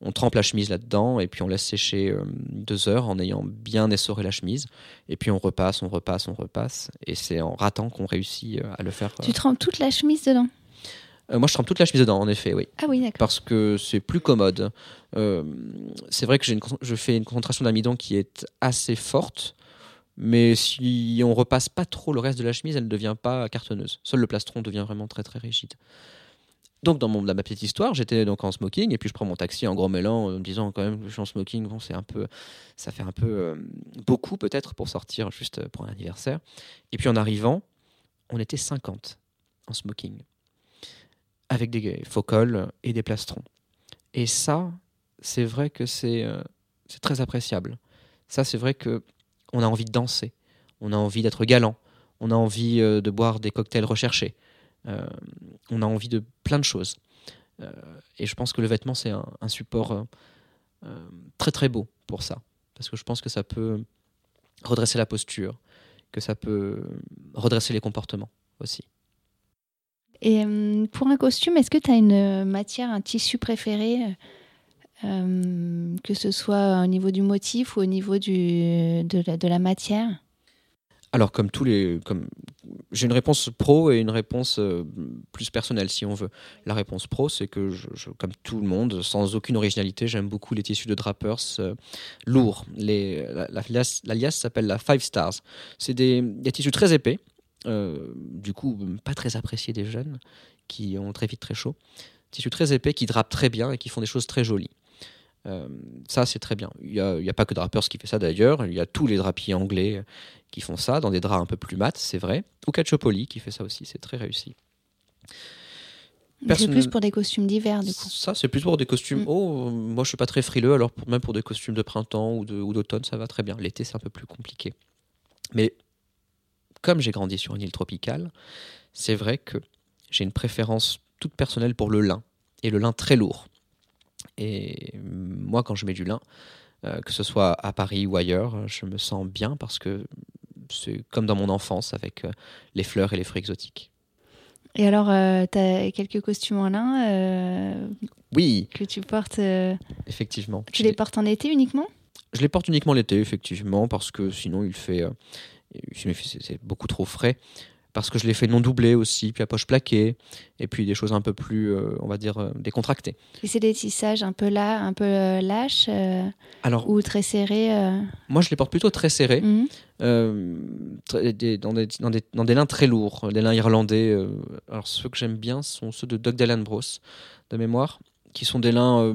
on trempe la chemise là-dedans et puis on laisse sécher euh, deux heures en ayant bien essoré la chemise. Et puis on repasse, on repasse, on repasse. Et c'est en ratant qu'on réussit euh, à le faire. Tu trempes toute la chemise dedans? Moi, je trempe toute la chemise dedans, en effet, oui. Ah oui, d'accord. Parce que c'est plus commode. c'est vrai que une, je fais une concentration d'amidon qui est assez forte. Mais si on repasse pas trop le reste de la chemise, elle ne devient pas cartonneuse. Seul le plastron devient vraiment très très rigide. Donc dans, mon, ma petite histoire, j'étais donc en smoking et puis je prends mon taxi en gros mêlant en me disant quand même je suis en smoking, bon c'est un peu, ça fait un peu euh, beaucoup peut-être pour sortir juste pour un anniversaire. Et puis en arrivant, on était 50 en smoking avec des faux cols et des plastrons. Et ça, c'est vrai que c'est euh, c'est très appréciable. Ça, c'est vrai que on a envie de danser, on a envie d'être galant, on a envie euh, de boire des cocktails recherchés. Euh, on a envie de plein de choses. Euh, et je pense que le vêtement, c'est un, support euh, très très beau pour ça. Parce que je pense que ça peut redresser la posture, que ça peut redresser les comportements aussi. Et pour un costume, est-ce que tu as une matière, un tissu préféré que ce soit au niveau du motif ou au niveau du, de, la, matière? Alors, comme tous les, comme j'ai une réponse pro et une réponse euh, plus personnelle, si on veut. La réponse pro, c'est que, comme tout le monde, sans aucune originalité, j'aime beaucoup les tissus de drapers euh, lourds. L'alias la, s'appelle la Five Stars. C'est des, des, tissus très épais, euh, du coup pas très appréciés des jeunes, qui ont très vite très chaud. Tissus très épais qui drapent très bien et qui font des choses très jolies. Euh, ça, c'est très bien. Il n'y a, a, pas que Drapers qui fait ça d'ailleurs. Il y a tous les drapiers anglais qui font ça, dans des draps un peu plus mat, c'est vrai. Ou Cacciopoli qui fait ça aussi, c'est très réussi. C'est plus pour des costumes d'hiver, du coup. Ça, c'est plus pour des costumes. Mm. Oh, moi, je suis pas très frileux, alors même pour des costumes de printemps ou d'automne, ça va très bien. L'été, c'est un peu plus compliqué. Mais comme j'ai grandi sur une île tropicale, c'est vrai que j'ai une préférence toute personnelle pour le lin, et le lin très lourd. Et moi, quand je mets du lin, euh, que ce soit à Paris ou ailleurs, je me sens bien parce que c'est comme dans mon enfance avec euh, les fleurs et les fruits exotiques. Et alors, euh, tu as quelques costumes en lin Oui. Que tu portes Effectivement. Tu les portes en été uniquement? Je les porte uniquement l'été, effectivement, parce que sinon il fait. c'est beaucoup trop frais parce que je l'ai fait non doublé aussi, puis à poche plaquée, et puis des choses un peu plus, euh, on va dire, euh, décontractées. Et c'est des tissages un peu là, un peu euh, lâches Alors, ou très serrés Moi, je les porte plutôt très serrés, mhm. dans, des, dans, des, dans, des, lins très lourds, des lins irlandais. alors, ceux que j'aime bien sont ceux de Doug Dylan Bros, de mémoire, qui sont des lins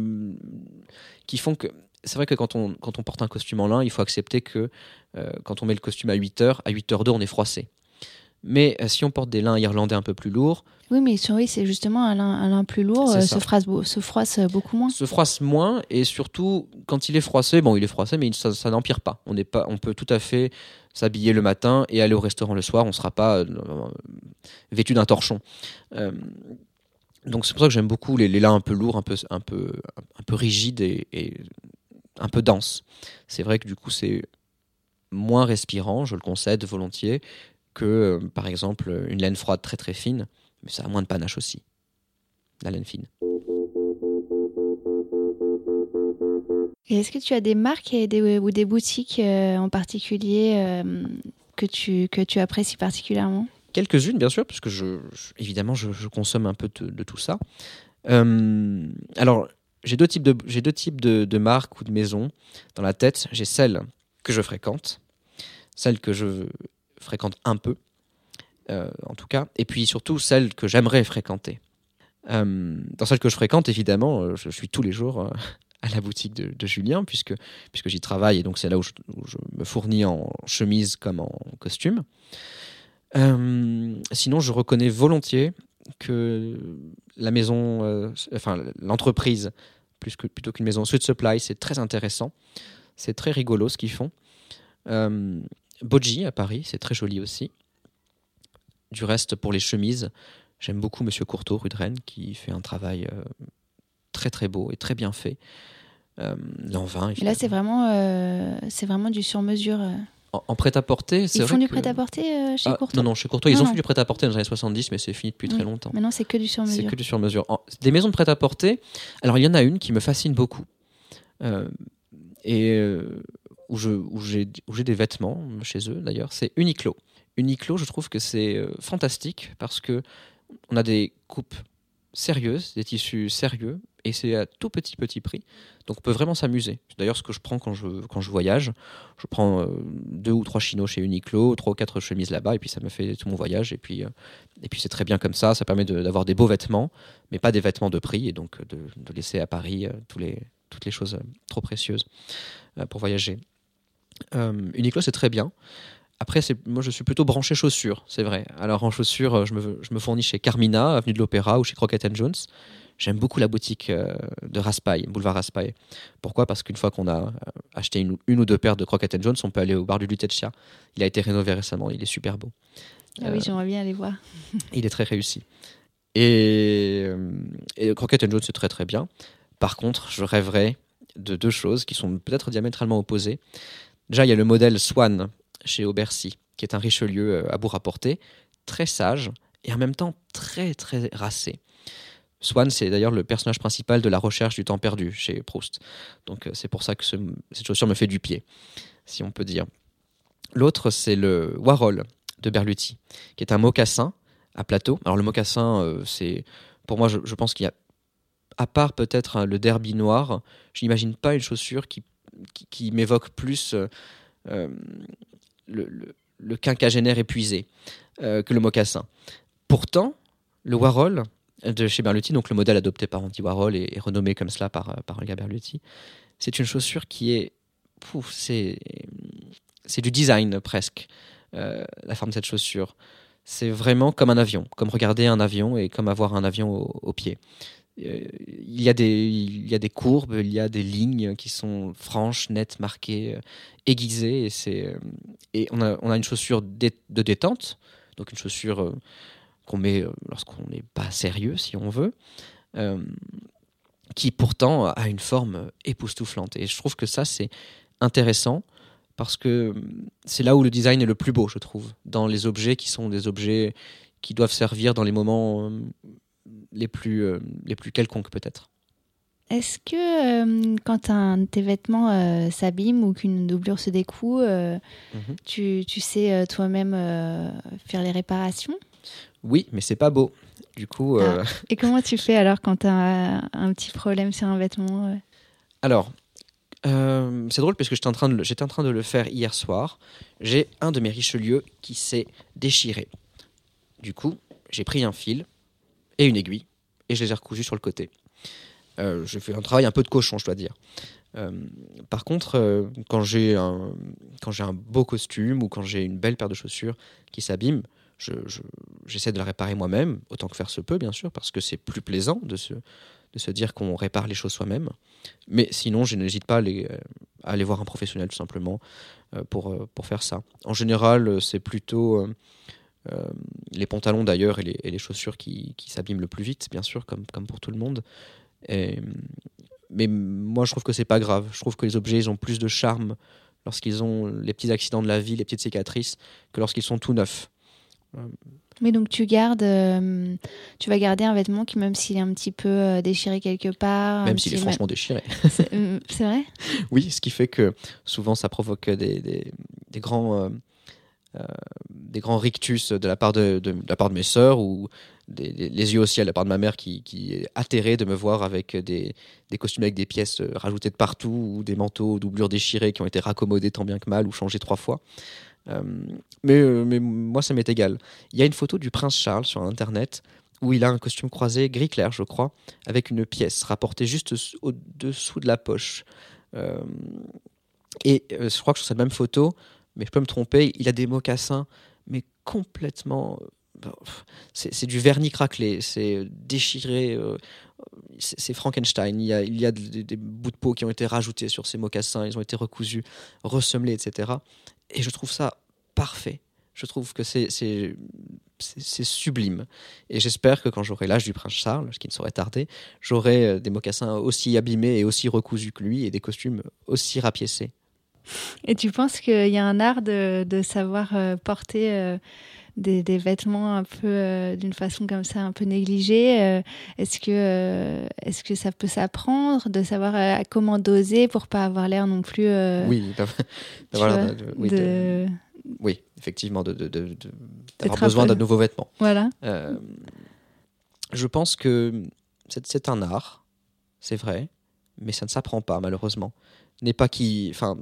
qui font que c'est vrai que quand on, quand on porte un costume en lin, il faut accepter que quand on met le costume à 8 heures, à 8 heures 2, on est froissé. Mais euh, si on porte des lins irlandais un peu plus lourds. Oui, mais oui, c'est justement un lin, plus lourd, euh, se, froisse, se froisse beaucoup moins. Se froisse moins, et surtout, quand il est froissé, bon, il est froissé, mais ça, ça n'empire pas. On, pas. on peut tout à fait s'habiller le matin et aller au restaurant le soir, on ne sera pas euh, vêtu d'un torchon. donc c'est pour ça que j'aime beaucoup les, lins un peu lourds, un peu, un peu, un peu rigides et, et un peu denses. C'est vrai que du coup, c'est moins respirant, je le concède volontiers, que, euh, par exemple, une laine froide très très fine, mais ça a moins de panache aussi, la laine fine. Et est-ce que tu as des marques et des, ou des boutiques euh, en particulier euh, que, tu, que tu apprécies particulièrement? Quelques-unes, bien sûr, puisque je, évidemment, je, consomme un peu de, tout ça. alors, j'ai deux types, de, j'ai deux types de, de, marques ou de maisons dans la tête. J'ai celles que je fréquente, celles que je fréquente un peu, euh, en tout cas, et puis surtout celle que j'aimerais fréquenter. Euh, dans celle que je fréquente, évidemment, euh, je, suis tous les jours à la boutique de, Julien, puisque, puisque j'y travaille, et donc c'est là où je, me fournis en chemise comme en costume. sinon, je reconnais volontiers que la maison, enfin l'entreprise, plus que, plutôt qu'une maison Sweet Supply, c'est très intéressant. C'est très rigolo ce qu'ils font. Boji à Paris, c'est très joli aussi. Du reste, pour les chemises, j'aime beaucoup Monsieur Courteau, rue de Rennes, qui fait un travail euh, très très beau et très bien fait. Euh, L'envin. Là, c'est vraiment, euh, c'est vraiment du sur-mesure. En, prêt-à-porter, c'est Ils font du prêt-à-porter euh, chez Ah, Courtois Non, non, chez Courtois, ils Non, ont non. fait du prêt-à-porter dans les années 70, mais c'est fini depuis très longtemps. Maintenant, c'est que du C'est sur-mesure. que du sur-mesure. Des maisons de prêt-à-porter, alors il y en a une qui me fascine beaucoup. Euh, et euh, où j'ai des vêtements chez eux d'ailleurs, c'est Uniqlo. Uniqlo, je trouve que c'est euh, fantastique parce que on a des coupes sérieuses, des tissus sérieux, et c'est à tout petit petit prix. Donc on peut vraiment s'amuser. C'est d'ailleurs ce que je prends quand je, voyage. Je prends euh, deux ou trois chinos chez Uniqlo, trois ou quatre chemises là-bas, et puis ça me fait tout mon voyage. Et puis, euh, c'est très bien comme ça. Ça permet d'avoir des beaux vêtements, mais pas des vêtements de prix, et donc euh, de, laisser à Paris euh, toutes les choses euh, trop précieuses euh, pour voyager. Euh, Uniqlo, c'est très bien. Après, moi, je suis plutôt branché chaussures, c'est vrai. Alors, en chaussures, euh, je me, je me fournis chez Carmina, avenue de l'Opéra, ou chez Crockett Jones. J'aime beaucoup la boutique euh, de Raspail, boulevard Raspail. Pourquoi? Parce qu'une fois qu'on a euh, acheté une, ou- une ou deux paires de Crockett Jones, on peut aller au bar du Lutetia. Il a été rénové récemment, il est super beau. Ah oui, Euh, j'aimerais bien aller voir. il est très réussi. Et, et Crockett Jones, c'est très très bien. Par contre, je rêverais de deux choses qui sont peut-être diamétralement opposées. Déjà, il y a le modèle Swan chez Aubercy, qui est un Richelieu euh, à bout rapporté, très sage et en même temps très très racé. Swan, c'est d'ailleurs le personnage principal de la recherche du temps perdu chez Proust. Donc euh, c'est pour ça que ce- cette chaussure me fait du pied, si on peut dire. L'autre, c'est le Warhol de Berluti, qui est un mocassin à plateau. Alors le mocassin, euh, c'est pour moi, je, je pense qu'il y a, à part peut-être hein, le derby noir, je n'imagine pas une chaussure qui, qui, m'évoque plus euh, euh, le, quinquagénaire épuisé euh, que le mocassin. Pourtant, le Warhol de chez Berluti, donc le modèle adopté par Andy Warhol et, renommé comme cela par, par Olga Berluti, c'est une chaussure qui est, c'est, du design presque, la forme de cette chaussure. C'est vraiment comme un avion, comme regarder un avion et comme avoir un avion au pied. Euh, il, y a des, il y a des courbes, il y a des lignes qui sont franches, nettes, marquées, euh, aiguisées. Et, euh, et on, a, on a une chaussure de détente, donc une chaussure qu'on met lorsqu'on n'est pas sérieux, si on veut, qui pourtant a une forme époustouflante. Et je trouve que ça, c'est intéressant parce que c'est là où le design est le plus beau, je trouve, dans les objets qui sont des objets qui doivent servir dans les moments les plus, euh, les plus quelconques peut-être. Est-ce que euh, quand un de tes vêtements euh, s'abîme ou qu'une doublure se découd, euh, Mhm. tu, tu sais toi-même faire les réparations? Oui, mais c'est pas beau. Du coup, euh, Et comment tu fais alors quand tu as un petit problème sur un vêtement alors, c'est drôle parce que j'étais en, train de le- en train de le faire hier soir. J'ai un de mes Richelieu qui s'est déchiré. Du coup, j'ai pris un fil et une aiguille et je les ai recousus sur le côté. Euh, j'ai fait un travail un peu de cochon, je dois dire. Euh, par contre, euh, quand j'ai un, beau costume ou quand j'ai une belle paire de chaussures qui s'abîme, je- je- j'essaie de la réparer moi-même, autant que faire se peut, bien sûr, parce que c'est plus plaisant de se, dire qu'on répare les choses soi-même. Mais sinon, je n'hésite pas à aller, voir un professionnel, tout simplement, euh, pour, faire ça. En général, c'est plutôt les pantalons, d'ailleurs, et les, et les chaussures qui, qui s'abîment le plus vite, bien sûr, comme, comme pour tout le monde. Et, mais moi, je trouve que c'est pas grave. Je trouve que les objets, ils ont plus de charme lorsqu'ils ont les petits accidents de la vie, les petites cicatrices, que lorsqu'ils sont tout neufs. Mais donc tu gardes, euh, tu vas garder un vêtement qui même s'il est un petit peu euh, déchiré quelque part, Même s'il est franchement déchiré. c'est euh, vrai? Oui, ce qui fait que souvent ça provoque des, des, des grands, euh, euh, des grands rictus de la part de, la part de mes sœurs ou des, les yeux au ciel de la part de ma mère qui, est atterrée de me voir avec des, costumes avec des pièces euh, rajoutées de partout ou des manteaux aux doublures déchirées qui ont été raccommodés tant bien que mal ou changés trois fois. Euh, mais, euh, moi, ça m'est égal. Il y a une photo du prince Charles sur Internet où il a un costume croisé gris clair, je crois, avec une pièce rapportée juste au-dessous de la poche. Euh, et euh, je crois que sur cette même photo, mais je peux me tromper, il a des mocassins, mais complètement. euh, C'est du vernis craquelé, c'est déchiré, euh, c'est Frankenstein. Il y a, il y a des, des bouts de peau qui ont été rajoutés sur ces mocassins, ils ont été recousus, ressemelés, etc. Et je trouve ça parfait. Je trouve que c'est sublime. Et j'espère que quand j'aurai l'âge du prince Charles, ce qui ne saurait tarder, j'aurai euh, des mocassins aussi abîmés et aussi recousus que lui et des costumes aussi rapiécés. Et tu penses qu'il y a un art de, de savoir euh, porter euh, des, des, vêtements un peu euh, d'une façon comme ça, un peu négligée Est-ce que, est-ce que ça peut s'apprendre de savoir comment doser pour pas avoir l'air non plus. oui, d'avoir oui, de... oui, effectivement, d'avoir de, de, besoin d'un nouveau vêtement. Voilà. je pense que c'est un art, c'est vrai, mais ça ne s'apprend pas, malheureusement. N'est pas qui. Enfin,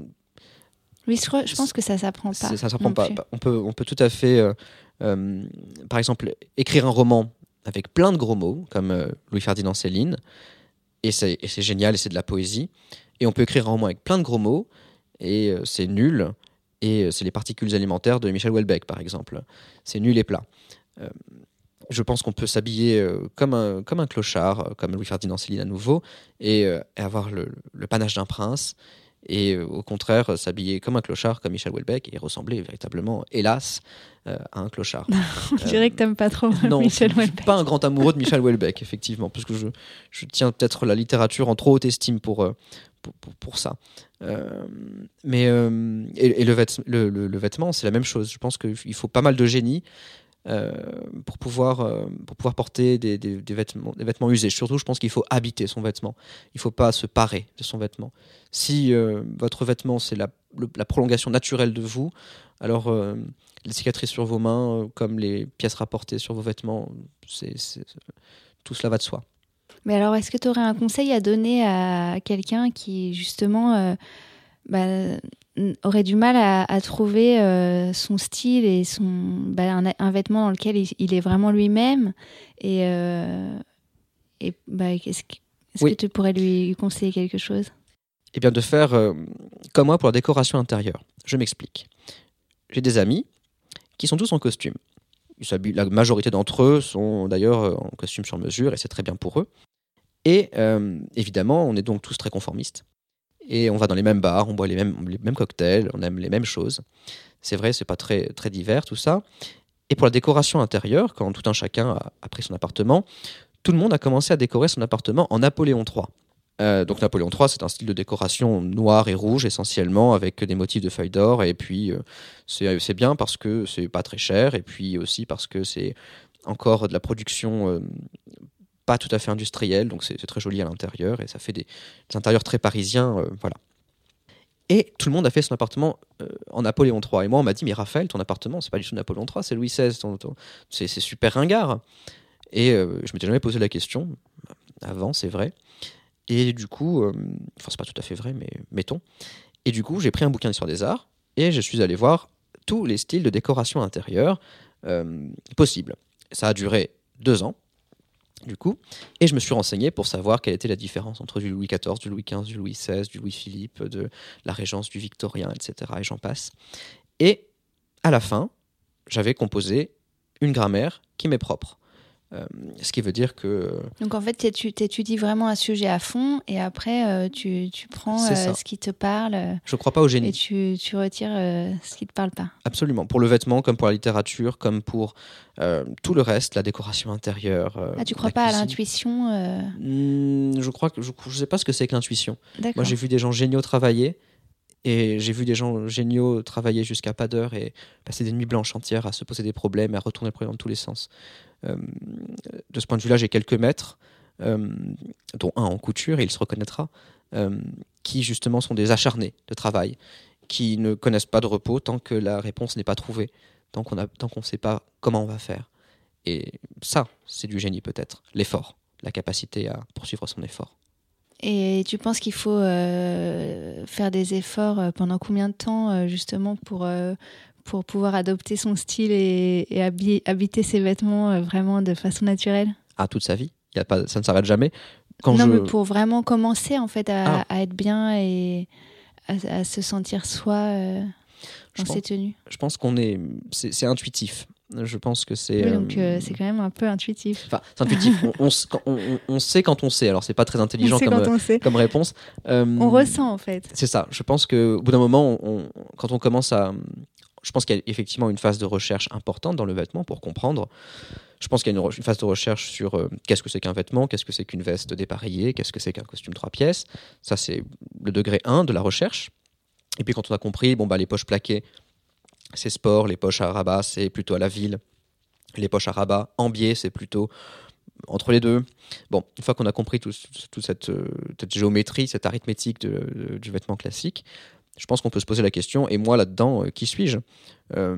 oui, je, pense que ça s'apprend pas. Ça s'apprend pas. On peut, on peut tout à fait, euh, euh, par exemple, écrire un roman avec plein de gros mots, comme euh, Louis-Ferdinand Céline, et c'est génial, et c'est de la poésie. Et on peut écrire un roman avec plein de gros mots, et c'est nul, et c'est les particules alimentaires de Michel Houellebecq, par exemple. C'est nul et plat. je pense qu'on peut s'habiller comme, un, comme un clochard, comme Louis-Ferdinand Céline à nouveau, et, avoir le, le panache d'un prince, et euh, au contraire s'habiller comme un clochard comme Michel Houellebecq et ressembler véritablement, hélas, euh, à un clochard. On dirait que t'aimes pas trop non, Michel Houellebecq. Je suis pas un grand amoureux de Michel Houellebecq, effectivement, parce que je, je tiens peut-être la littérature en trop haute estime pour, euh, pour, pour, ça. mais et, le, le, le, vêtement, c'est la même chose. Je pense qu'il faut pas mal de génie euh, pour, pouvoir, euh, pour pouvoir porter des, des, vêtements, des vêtements usés. Surtout, je pense qu'il faut habiter son vêtement. Il ne faut pas se parer de son vêtement. Si euh, votre vêtement, c'est la, la, prolongation naturelle de vous, alors les cicatrices sur vos mains, comme les pièces rapportées sur vos vêtements, c'est, tout cela va de soi. Mais alors, est-ce que tu aurais un conseil à donner à quelqu'un qui, justement, bah, aurait du mal à, trouver euh, son style et son bah, un, vêtement dans lequel il, est vraiment lui-même et, euh, et bah, est-ce que, tu pourrais lui conseiller quelque chose? Eh bien de faire euh, comme moi pour la décoration intérieure. Je m'explique. J'ai des amis qui sont tous en costume. La majorité d'entre eux sont d'ailleurs en costume sur mesure et c'est très bien pour eux. Et évidemment, on est donc tous très conformistes et on va dans les mêmes bars, on boit les mêmes, cocktails, on aime les mêmes choses. C'est vrai, c'est pas très, très divers tout ça. Et pour la décoration intérieure, quand tout un chacun a, pris son appartement, tout le monde a commencé à décorer son appartement en Napoléon III. Euh, donc Napoléon III, c'est un style de décoration noir et rouge essentiellement, avec des motifs de feuilles d'or. Et puis euh, c'est bien parce que c'est pas très cher, et puis aussi parce que c'est encore de la production euh, pas tout à fait industriel, donc c'est très joli à l'intérieur et ça fait des, intérieurs très parisiens, euh, voilà. Et tout le monde a fait son appartement euh, en Napoléon III. Et moi, on m'a dit, mais Raphaël, ton appartement, c'est pas du tout Napoléon III, c'est Louis XVI, c'est super ringard. Et euh, je m'étais jamais posé la question, avant, c'est vrai. Et du coup, enfin, c'est pas tout à fait vrai, mais mettons. Et du coup, j'ai pris un bouquin d'histoire des arts et je suis allé voir tous les styles de décoration intérieure possibles. Ça a duré deux ans du coup. Et je me suis renseigné pour savoir quelle était la différence entre du Louis XIV, du Louis XV, du Louis XVI, du Louis-Philippe, de la régence du Victorien, etc. Et j'en passe. Et à la fin, j'avais composé une grammaire qui m'est propre. Euh, ce qui veut dire que... Donc en fait, tu étudies vraiment un sujet à fond et après, euh, tu, tu, prends euh, ce qui te parle. Je crois pas au génie. Et tu, tu retires ce qui te parle pas. Absolument. Pour le vêtement, comme pour la littérature, comme pour tout le reste, la décoration intérieure. ah, tu crois pas à l'intuition hmm, Je crois que je, je sais pas ce que c'est que l'intuition. Moi, j'ai vu des gens géniaux travailler. Et j'ai vu des gens géniaux travailler jusqu'à pas d'heure et passer des nuits blanches entières à se poser des problèmes, à retourner le problème dans tous les sens. Euh, de ce point de vue-là, j'ai quelques maîtres, euh, dont un en couture, et il se reconnaîtra, euh, qui justement sont des acharnés de travail, qui ne connaissent pas de repos tant que la réponse n'est pas trouvée, tant qu'on ne sait pas comment on va faire. Et ça, c'est du génie peut-être, l'effort, la capacité à poursuivre son effort. Et tu penses qu'il faut faire des efforts pendant combien de temps justement pour, pour pouvoir adopter son style et, habiter ses vêtements euh, vraiment de façon naturelle? Ah, toute sa vie? Y a pas, ça ne s'arrête jamais? Quand non, mais pour vraiment commencer en fait à, ah. être bien et à, se sentir soi euh, dans ses tenues. Je pense qu'on est, c'est intuitif. Je pense que c'est. Oui, donc euh, c'est quand même un peu intuitif. Enfin, c'est intuitif. on, on, on, sait quand on sait. Alors c'est pas très intelligent comme, comme réponse. on ressent en fait. C'est ça. Je pense que au bout d'un moment, quand on commence à, je pense qu'il y a effectivement une phase de recherche importante dans le vêtement pour comprendre. Je pense qu'il y a une, phase de recherche sur euh, qu'est-ce que c'est qu'un vêtement, qu'est-ce que c'est qu'une veste dépareillée, qu'est-ce que c'est qu'un costume trois pièces. Ça, c'est le degré 1 de la recherche. Et puis quand on a compris, bon, bah, les poches plaquées, c'est sport, les poches à rabat, c'est plutôt à la ville, les poches à rabat en biais, c'est plutôt entre les deux. Bon, une fois qu'on a compris toute cette, euh, cette, géométrie, cette arithmétique du vêtement classique, je pense qu'on peut se poser la question, et moi là-dedans, euh, qui suis-je? Euh,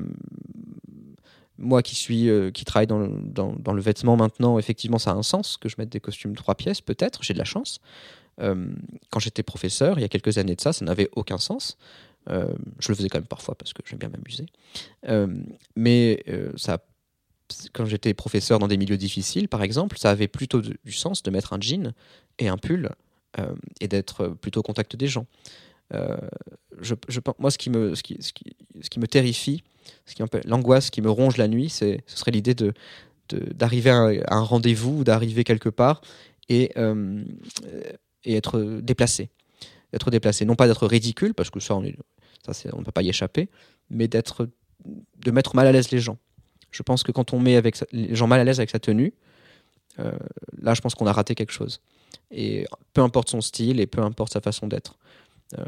Moi qui suis, qui travaille dans le, dans, le, vêtement maintenant, effectivement, ça a un sens que je mette des costumes trois pièces, peut-être, j'ai de la chance. quand j'étais professeur, il y a quelques années de ça, ça n'avait aucun sens. Je le faisais quand même parfois parce que j'aime bien m'amuser. mais ça a quand j'étais professeur dans des milieux difficiles, par exemple, ça avait plutôt du sens de mettre un jean et un pull euh, et d'être plutôt au contact des gens. Euh, moi, ce qui me, ce qui, ce qui, me terrifie, l'angoisse qui me ronge la nuit, ce serait l'idée de, d'arriver à un, rendez-vous, d'aarriver quelque part et, euh, et être déplacé. D'être déplacé. Non pas d'être ridicule, parce que ça, on, on ne peut pas y échapper, mais d'être, de mettre mal à l'aise les gens. Je pense que quand on met avec les gens mal à l'aise avec sa tenue, euh, là, je pense qu'on a raté quelque chose. Et peu importe son style et peu importe sa façon d'être. Euh,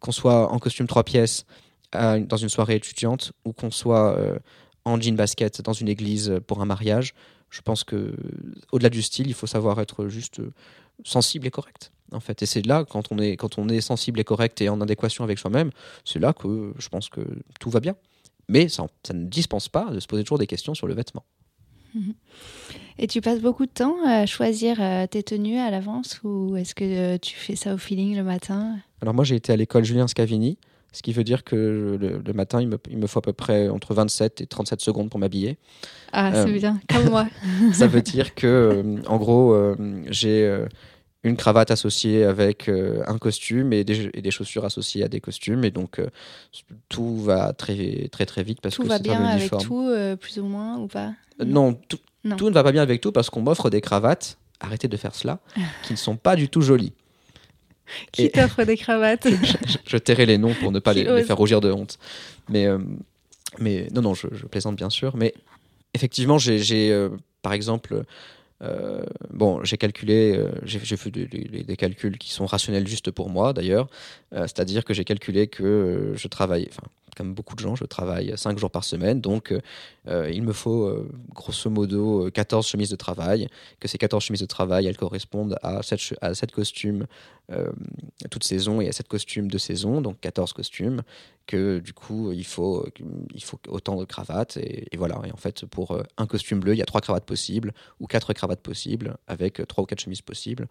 qu'on soit en costume trois pièces dans une soirée étudiante ou qu'on soit euh, en jean basket dans une église pour un mariage, je pense que au-delà du style, il faut savoir être juste sensible et correct. En fait, et c'est là quand on est quand on est sensible et correct et en adéquation avec soi-même, c'est là que je pense que tout va bien. Mais ça, ne dispense pas de se poser toujours des questions sur le vêtement. Et tu passes beaucoup de temps à choisir euh, tes tenues à l'avance ou est-ce que euh, tu fais ça au feeling le matin? Alors moi j'ai été à l'école Julien Scavini, ce qui veut dire que le, matin il me, il me, faut à peu près entre 27 et 37 secondes pour m'habiller. Ah c'est euh, bien, comme moi. ça veut dire que en gros j'ai une cravate associée avec euh, un costume et des, chaussures associées à des costumes. Et donc, euh, tout va très, très, très vite parce tout que va bien avec tout, euh, plus ou moins, ou pas? Non tout, tout, ne va pas bien avec tout parce qu'on m'offre des cravates, arrêtez de faire cela, qui ne sont pas du tout jolies. Qui t'offre des cravates? Je, tairai les noms pour ne pas les, faire rougir de honte. Mais, mais non, non, je, je, plaisante bien sûr. Mais effectivement, j'ai, par exemple, euh, bon, j'ai calculé, euh, j'ai fait des, calculs qui sont rationnels juste pour moi d'ailleurs, c'est-à-dire que j'ai calculé que je travaille, enfin comme beaucoup de gens, je travaille 5 jours par semaine, donc euh, il me faut euh, grosso modo 14 chemises de travail, que ces 14 chemises de travail, elles correspondent à 7, à 7 costumes euh, toute saison et à 7 costumes de saison, donc 14 costumes, que du coup il faut, il faut autant de cravates, et, voilà, et en fait pour un costume bleu, il y a 3 cravates possibles, ou 4 cravates possibles, avec 3 ou 4 chemises possibles.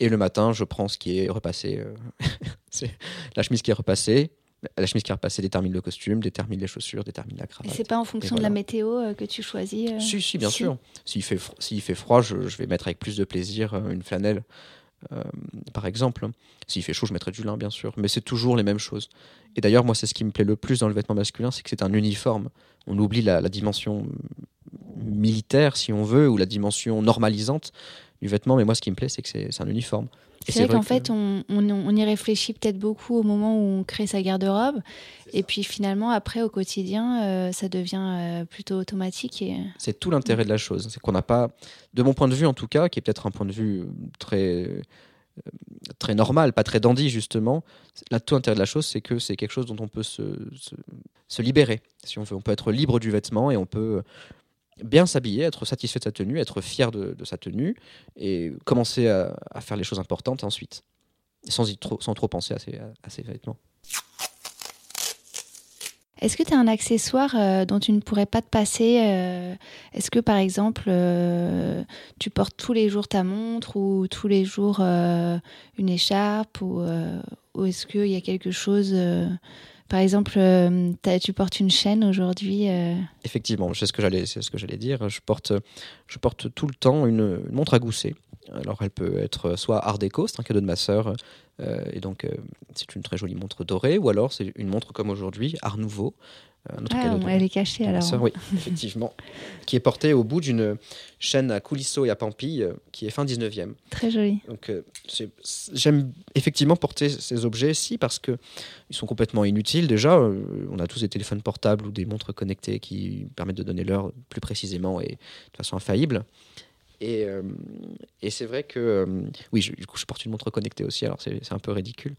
Et le matin, je prends ce qui est repassé. c'est la chemise qui est repassée, la chemise qui est repassée détermine le costume, détermine les chaussures, détermine la cravate. Et c'est pas en fonction de la météo euh, que tu choisis euh, Si, si, bien sûr. S'il fait, s'il fait froid, je, vais mettre avec plus de plaisir euh, une flanelle, par exemple. S'il fait chaud, je mettrai du lin, bien sûr. Mais c'est toujours les mêmes choses. Et d'ailleurs, moi, c'est ce qui me plaît le plus dans le vêtement masculin, c'est que c'est un uniforme. On oublie la, la dimension militaire, si on veut, ou la dimension normalisante du vêtement. Mais moi, ce qui me plaît, c'est que c'est un uniforme. C'est vrai, qu'en fait, on, on, y réfléchit peut-être beaucoup au moment où on crée sa garde-robe. Et puis finalement, après, au quotidien, euh, ça devient euh, plutôt automatique. Et... C'est tout l'intérêt de la chose. C'est qu'on n'a pas, de mon point de vue en tout cas, qui est peut-être un point de vue très, euh, très normal, pas très dandy justement, là, tout l'intérêt de la chose, c'est que c'est quelque chose dont on peut se, se, se, libérer. Si on veut, on peut être libre du vêtement et on peut bien s'habiller, être satisfait de sa tenue, être fier de, sa tenue et commencer à, faire les choses importantes ensuite, sans, trop, penser à ses, vêtements. Est-ce que tu as un accessoire euh, dont tu ne pourrais pas te passer euh, Est-ce que par exemple, euh, tu portes tous les jours ta montre ou tous les jours une écharpe ou est-ce qu'il y a quelque chose par exemple, euh, tu portes une chaîne aujourd'hui. Euh Effectivement, c'est ce que j'allais, dire. Je porte, je porte tout le temps une, montre à gousset. Alors, elle peut être soit Art déco, c'est un cadeau de ma sœur, euh, et donc c'est une très jolie montre dorée, ou alors c'est une montre comme aujourd'hui, Art Nouveau, ah, elle est cachée alors. oui, effectivement. qui est portée au bout d'une chaîne à coulisseaux et à Pampille euh, qui est fin 19e. Très joli. Donc euh, j'aime effectivement porter ces objets ci parce que ils sont complètement inutiles déjà. Euh, on a tous des téléphones portables ou des montres connectées qui permettent de donner l'heure plus précisément et de façon infaillible. Et, euh, et c'est vrai que, euh, oui, je, du coup, je porte une montre connectée aussi, alors c'est un peu ridicule,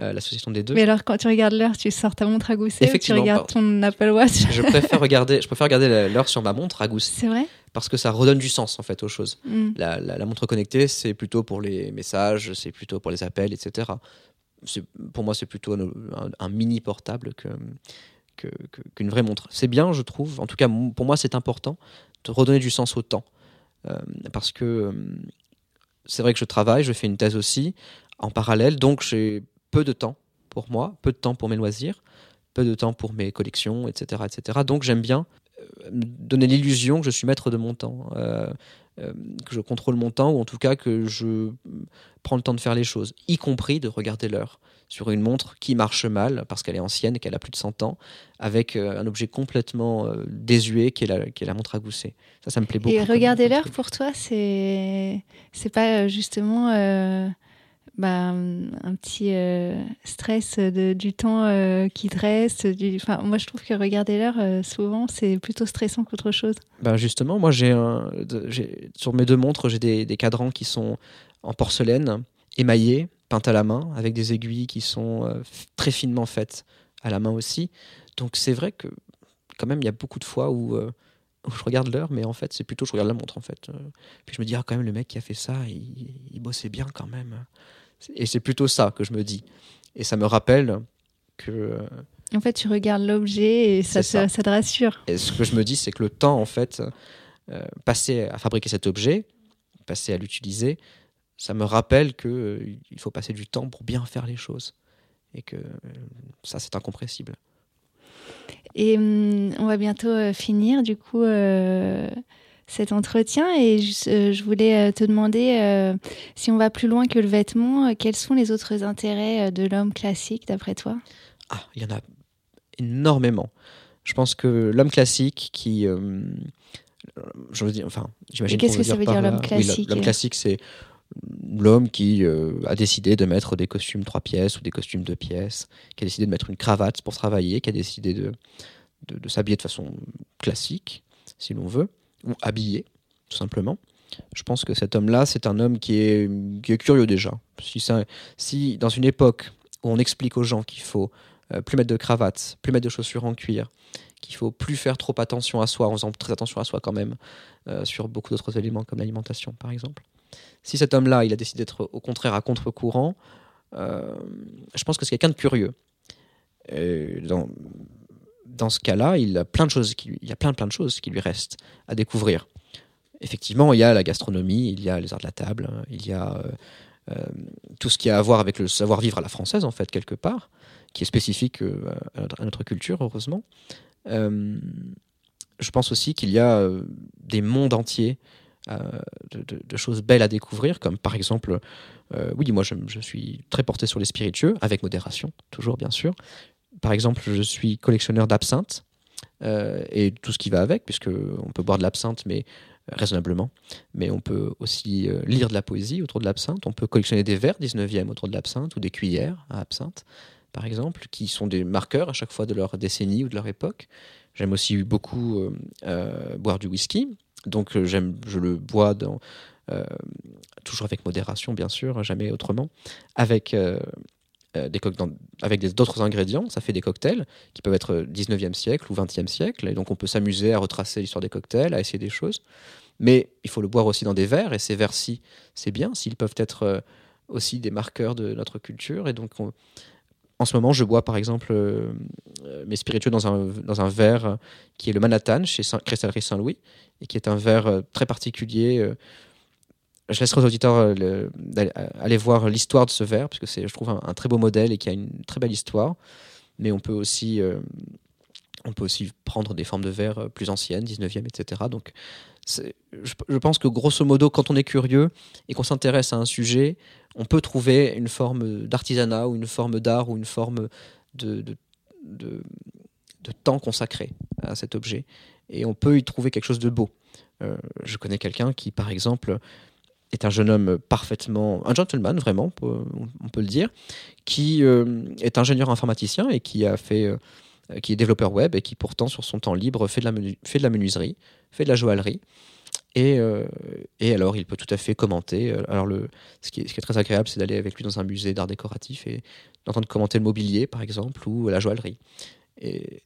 euh, l'association des deux. Mais alors, quand tu regardes l'heure, tu sors ta montre à gousset ou tu regardes ton Apple Watch je préfère regarder, je préfère regarder l'heure sur ma montre à gousset. C'est vrai? Parce que ça redonne du sens, en fait, aux choses. Mm. La, la, montre connectée, c'est plutôt pour les messages, c'est plutôt pour les appels, etc. Pour moi, c'est plutôt un, mini portable que qu'une vraie montre. C'est bien, je trouve. En tout cas, pour moi, c'est important de redonner du sens au temps. Euh, parce que euh, c'est vrai que je travaille, je fais une thèse aussi en parallèle, donc j'ai peu de temps pour moi, peu de temps pour mes loisirs, peu de temps pour mes collections, etc. etc. Donc j'aime bien euh, donner l'illusion que je suis maître de mon temps, que je contrôle mon temps, ou en tout cas que je prends le temps de faire les choses, y compris de regarder l'heure sur une montre qui marche mal parce qu'elle est ancienne et qu'elle a plus de 100 ans, avec euh, un objet complètement euh, désuet qui est, la, qui est la montre à gousset. Ça, ça me plaît beaucoup. Et regarder l'heure pour toi, c'est c'est pas euh, justement bah, un petit stress de, du temps qui te reste. Du... Enfin, moi, je trouve que regarder l'heure, souvent, c'est plutôt stressant qu'autre chose. Bah justement, moi, j'ai sur mes deux montres, j'ai des, cadrans qui sont en porcelaine émaillés peinte à la main, avec des aiguilles qui sont euh, très finement faites à la main aussi. Donc c'est vrai que quand même, il y a beaucoup de fois où, euh, je regarde l'heure, mais en fait, c'est plutôt je regarde la montre en fait. Euh. puis je me dis, ah, quand même, le mec qui a fait ça, il, bossait bien quand même. Et c'est plutôt ça que je me dis. Et ça me rappelle que. En fait, tu regardes l'objet et ça, ça. te rassure. Et ce que je me dis, c'est que le temps, en fait, passé à fabriquer cet objet, passé à l'utiliser, ça me rappelle qu'il euh, il faut passer du temps pour bien faire les choses. Et que euh, ça, c'est incompressible. Et hum, on va bientôt euh, finir, du coup, cet entretien. Et je, je voulais te demander, si on va plus loin que le vêtement, quels sont les autres intérêts de l'homme classique, d'après toi? Ah, il y en a énormément. Je pense que l'homme classique qui... je veux dire, enfin, j'imagine. Qu'est-ce que ça veut dire l'homme classique L'homme classique, c'est l'homme qui euh, a décidé de mettre des costumes trois pièces ou des costumes deux pièces, qui a décidé de mettre une cravate pour travailler, qui a décidé de, de, s'habiller de façon classique, si l'on veut, ou habillé, tout simplement. Je pense que cet homme-là, c'est un homme qui est, qui est curieux déjà. Si, si dans une époque où on explique aux gens qu'il faut euh, plus mettre de cravate, plus mettre de chaussures en cuir, qu'il faut plus faire trop attention à soi, en faisant très attention à soi quand même, euh, sur beaucoup d'autres éléments comme l'alimentation par exemple, si cet homme-là, il a décidé d'être au contraire à contre-courant, euh, je pense que c'est quelqu'un de curieux. dans, dans ce cas-là, il a plein de choses, qui, il y a plein, plein de choses qui lui restent à découvrir. Effectivement, il y a la gastronomie, il y a les arts de la table, il y a euh, euh, tout ce qui a à voir avec le savoir-vivre à la française, en fait, quelque part, qui est spécifique à notre culture, heureusement. je pense aussi qu'il y a des mondes entiers euh, de, choses belles à découvrir, comme par exemple, euh, oui, moi je, suis très porté sur les spiritueux, avec modération, toujours bien sûr. Par exemple, je suis collectionneur d'absinthe euh, et tout ce qui va avec, puisque on peut boire de l'absinthe, mais raisonnablement, mais on peut aussi lire de la poésie autour de l'absinthe, on peut collectionner des verres 19e autour de l'absinthe, ou des cuillères à absinthe, par exemple, qui sont des marqueurs à chaque fois de leur décennie ou de leur époque. J'aime aussi beaucoup boire du whisky, donc euh, j'aime, je le bois euh, toujours avec modération, bien sûr, jamais autrement, avec euh, avec d'autres ingrédients. Ça fait des cocktails qui peuvent être 19e siècle ou 20e siècle. Et donc on peut s'amuser à retracer l'histoire des cocktails, à essayer des choses. Mais il faut le boire aussi dans des verres. Et ces verres-ci, c'est bien s'ils peuvent être aussi des marqueurs de notre culture. Et donc en ce moment, je bois par exemple mes spiritueux dans un, dans un verre qui est le Manhattan chez Saint Cristallerie Saint-Louis et qui est un verre euh, très particulier. Euh. Je laisserai aux auditeurs euh, aller voir l'histoire de ce verre, parce que c'est, je trouve, un, très beau modèle et qui a une très belle histoire. Mais on peut aussi, on peut aussi prendre des formes de verre plus anciennes, 19e, etc. Donc, je, pense que grosso modo, quand on est curieux et qu'on s'intéresse à un sujet, on peut trouver une forme d'artisanat ou une forme d'art ou une forme de, temps consacré à cet objet et on peut y trouver quelque chose de beau. Euh, je connais quelqu'un qui, par exemple, est un jeune homme parfaitement, un gentleman vraiment, on peut le dire, qui euh, est ingénieur informaticien et qui a fait, euh, qui est développeur web et qui pourtant sur son temps libre fait de la, fait de la menuiserie, fait de la joaillerie Et, et, alors, il peut tout à fait commenter. Alors, le, ce, qui est, ce qui est très agréable, c'est d'aller avec lui dans un musée d'art décoratif et d'entendre commenter le mobilier, par exemple, ou la joaillerie. Et,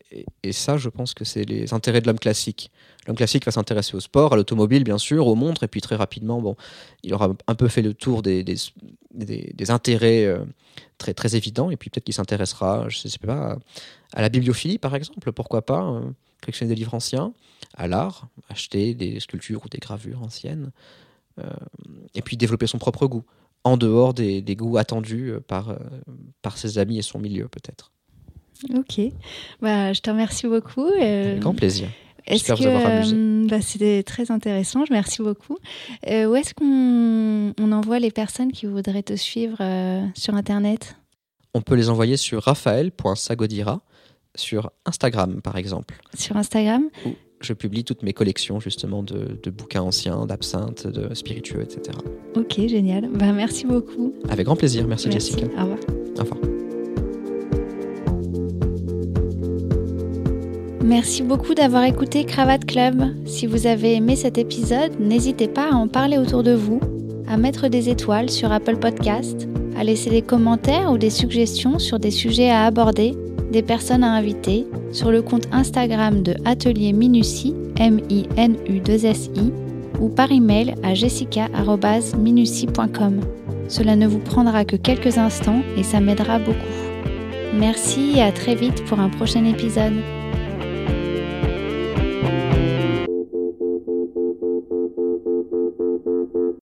ça, je pense que c'est les intérêts de l'homme classique. L'homme classique va s'intéresser au sport, à l'automobile, bien sûr, aux montres, et puis très rapidement, bon, il aura un peu fait le tour des, des, intérêts euh, très, très évidents, et puis peut-être qu'il s'intéressera, je ne sais pas, à, la bibliophilie, par exemple, pourquoi pas, euh, collectionner des livres anciens, à l'art, acheter des sculptures ou des gravures anciennes, euh, et puis développer son propre goût, en dehors des, des goûts attendus par, par ses amis et son milieu, peut-être. Ok. Bah, je te remercie beaucoup. Euh, Avec grand plaisir. J'espère vous avoir amusé. Euh, bah, C'était très intéressant, je merci beaucoup. Euh, où est-ce qu'on on envoie les personnes qui voudraient te suivre sur Internet? On peut les envoyer sur raphaël.sagodira sur Instagram, par exemple. Sur Instagram? Où je publie toutes mes collections, justement, de, de bouquins anciens, d'absinthe, de spiritueux, etc. Ok, génial. Bah, merci beaucoup. Avec grand plaisir. Merci, merci. Jessica. Au revoir. Au revoir. Merci beaucoup d'avoir écouté Cravate Club. Si vous avez aimé cet épisode, n'hésitez pas à en parler autour de vous, à mettre des étoiles sur Apple Podcast, à laisser des commentaires ou des suggestions sur des sujets à aborder, des personnes à inviter, sur le compte Instagram de Atelier Minutie, M-I-N-U-2-S-I, ou par email à jessica.minutie.com. Cela ne vous prendra que quelques instants et ça m'aidera beaucoup. Merci et à très vite pour un prochain épisode.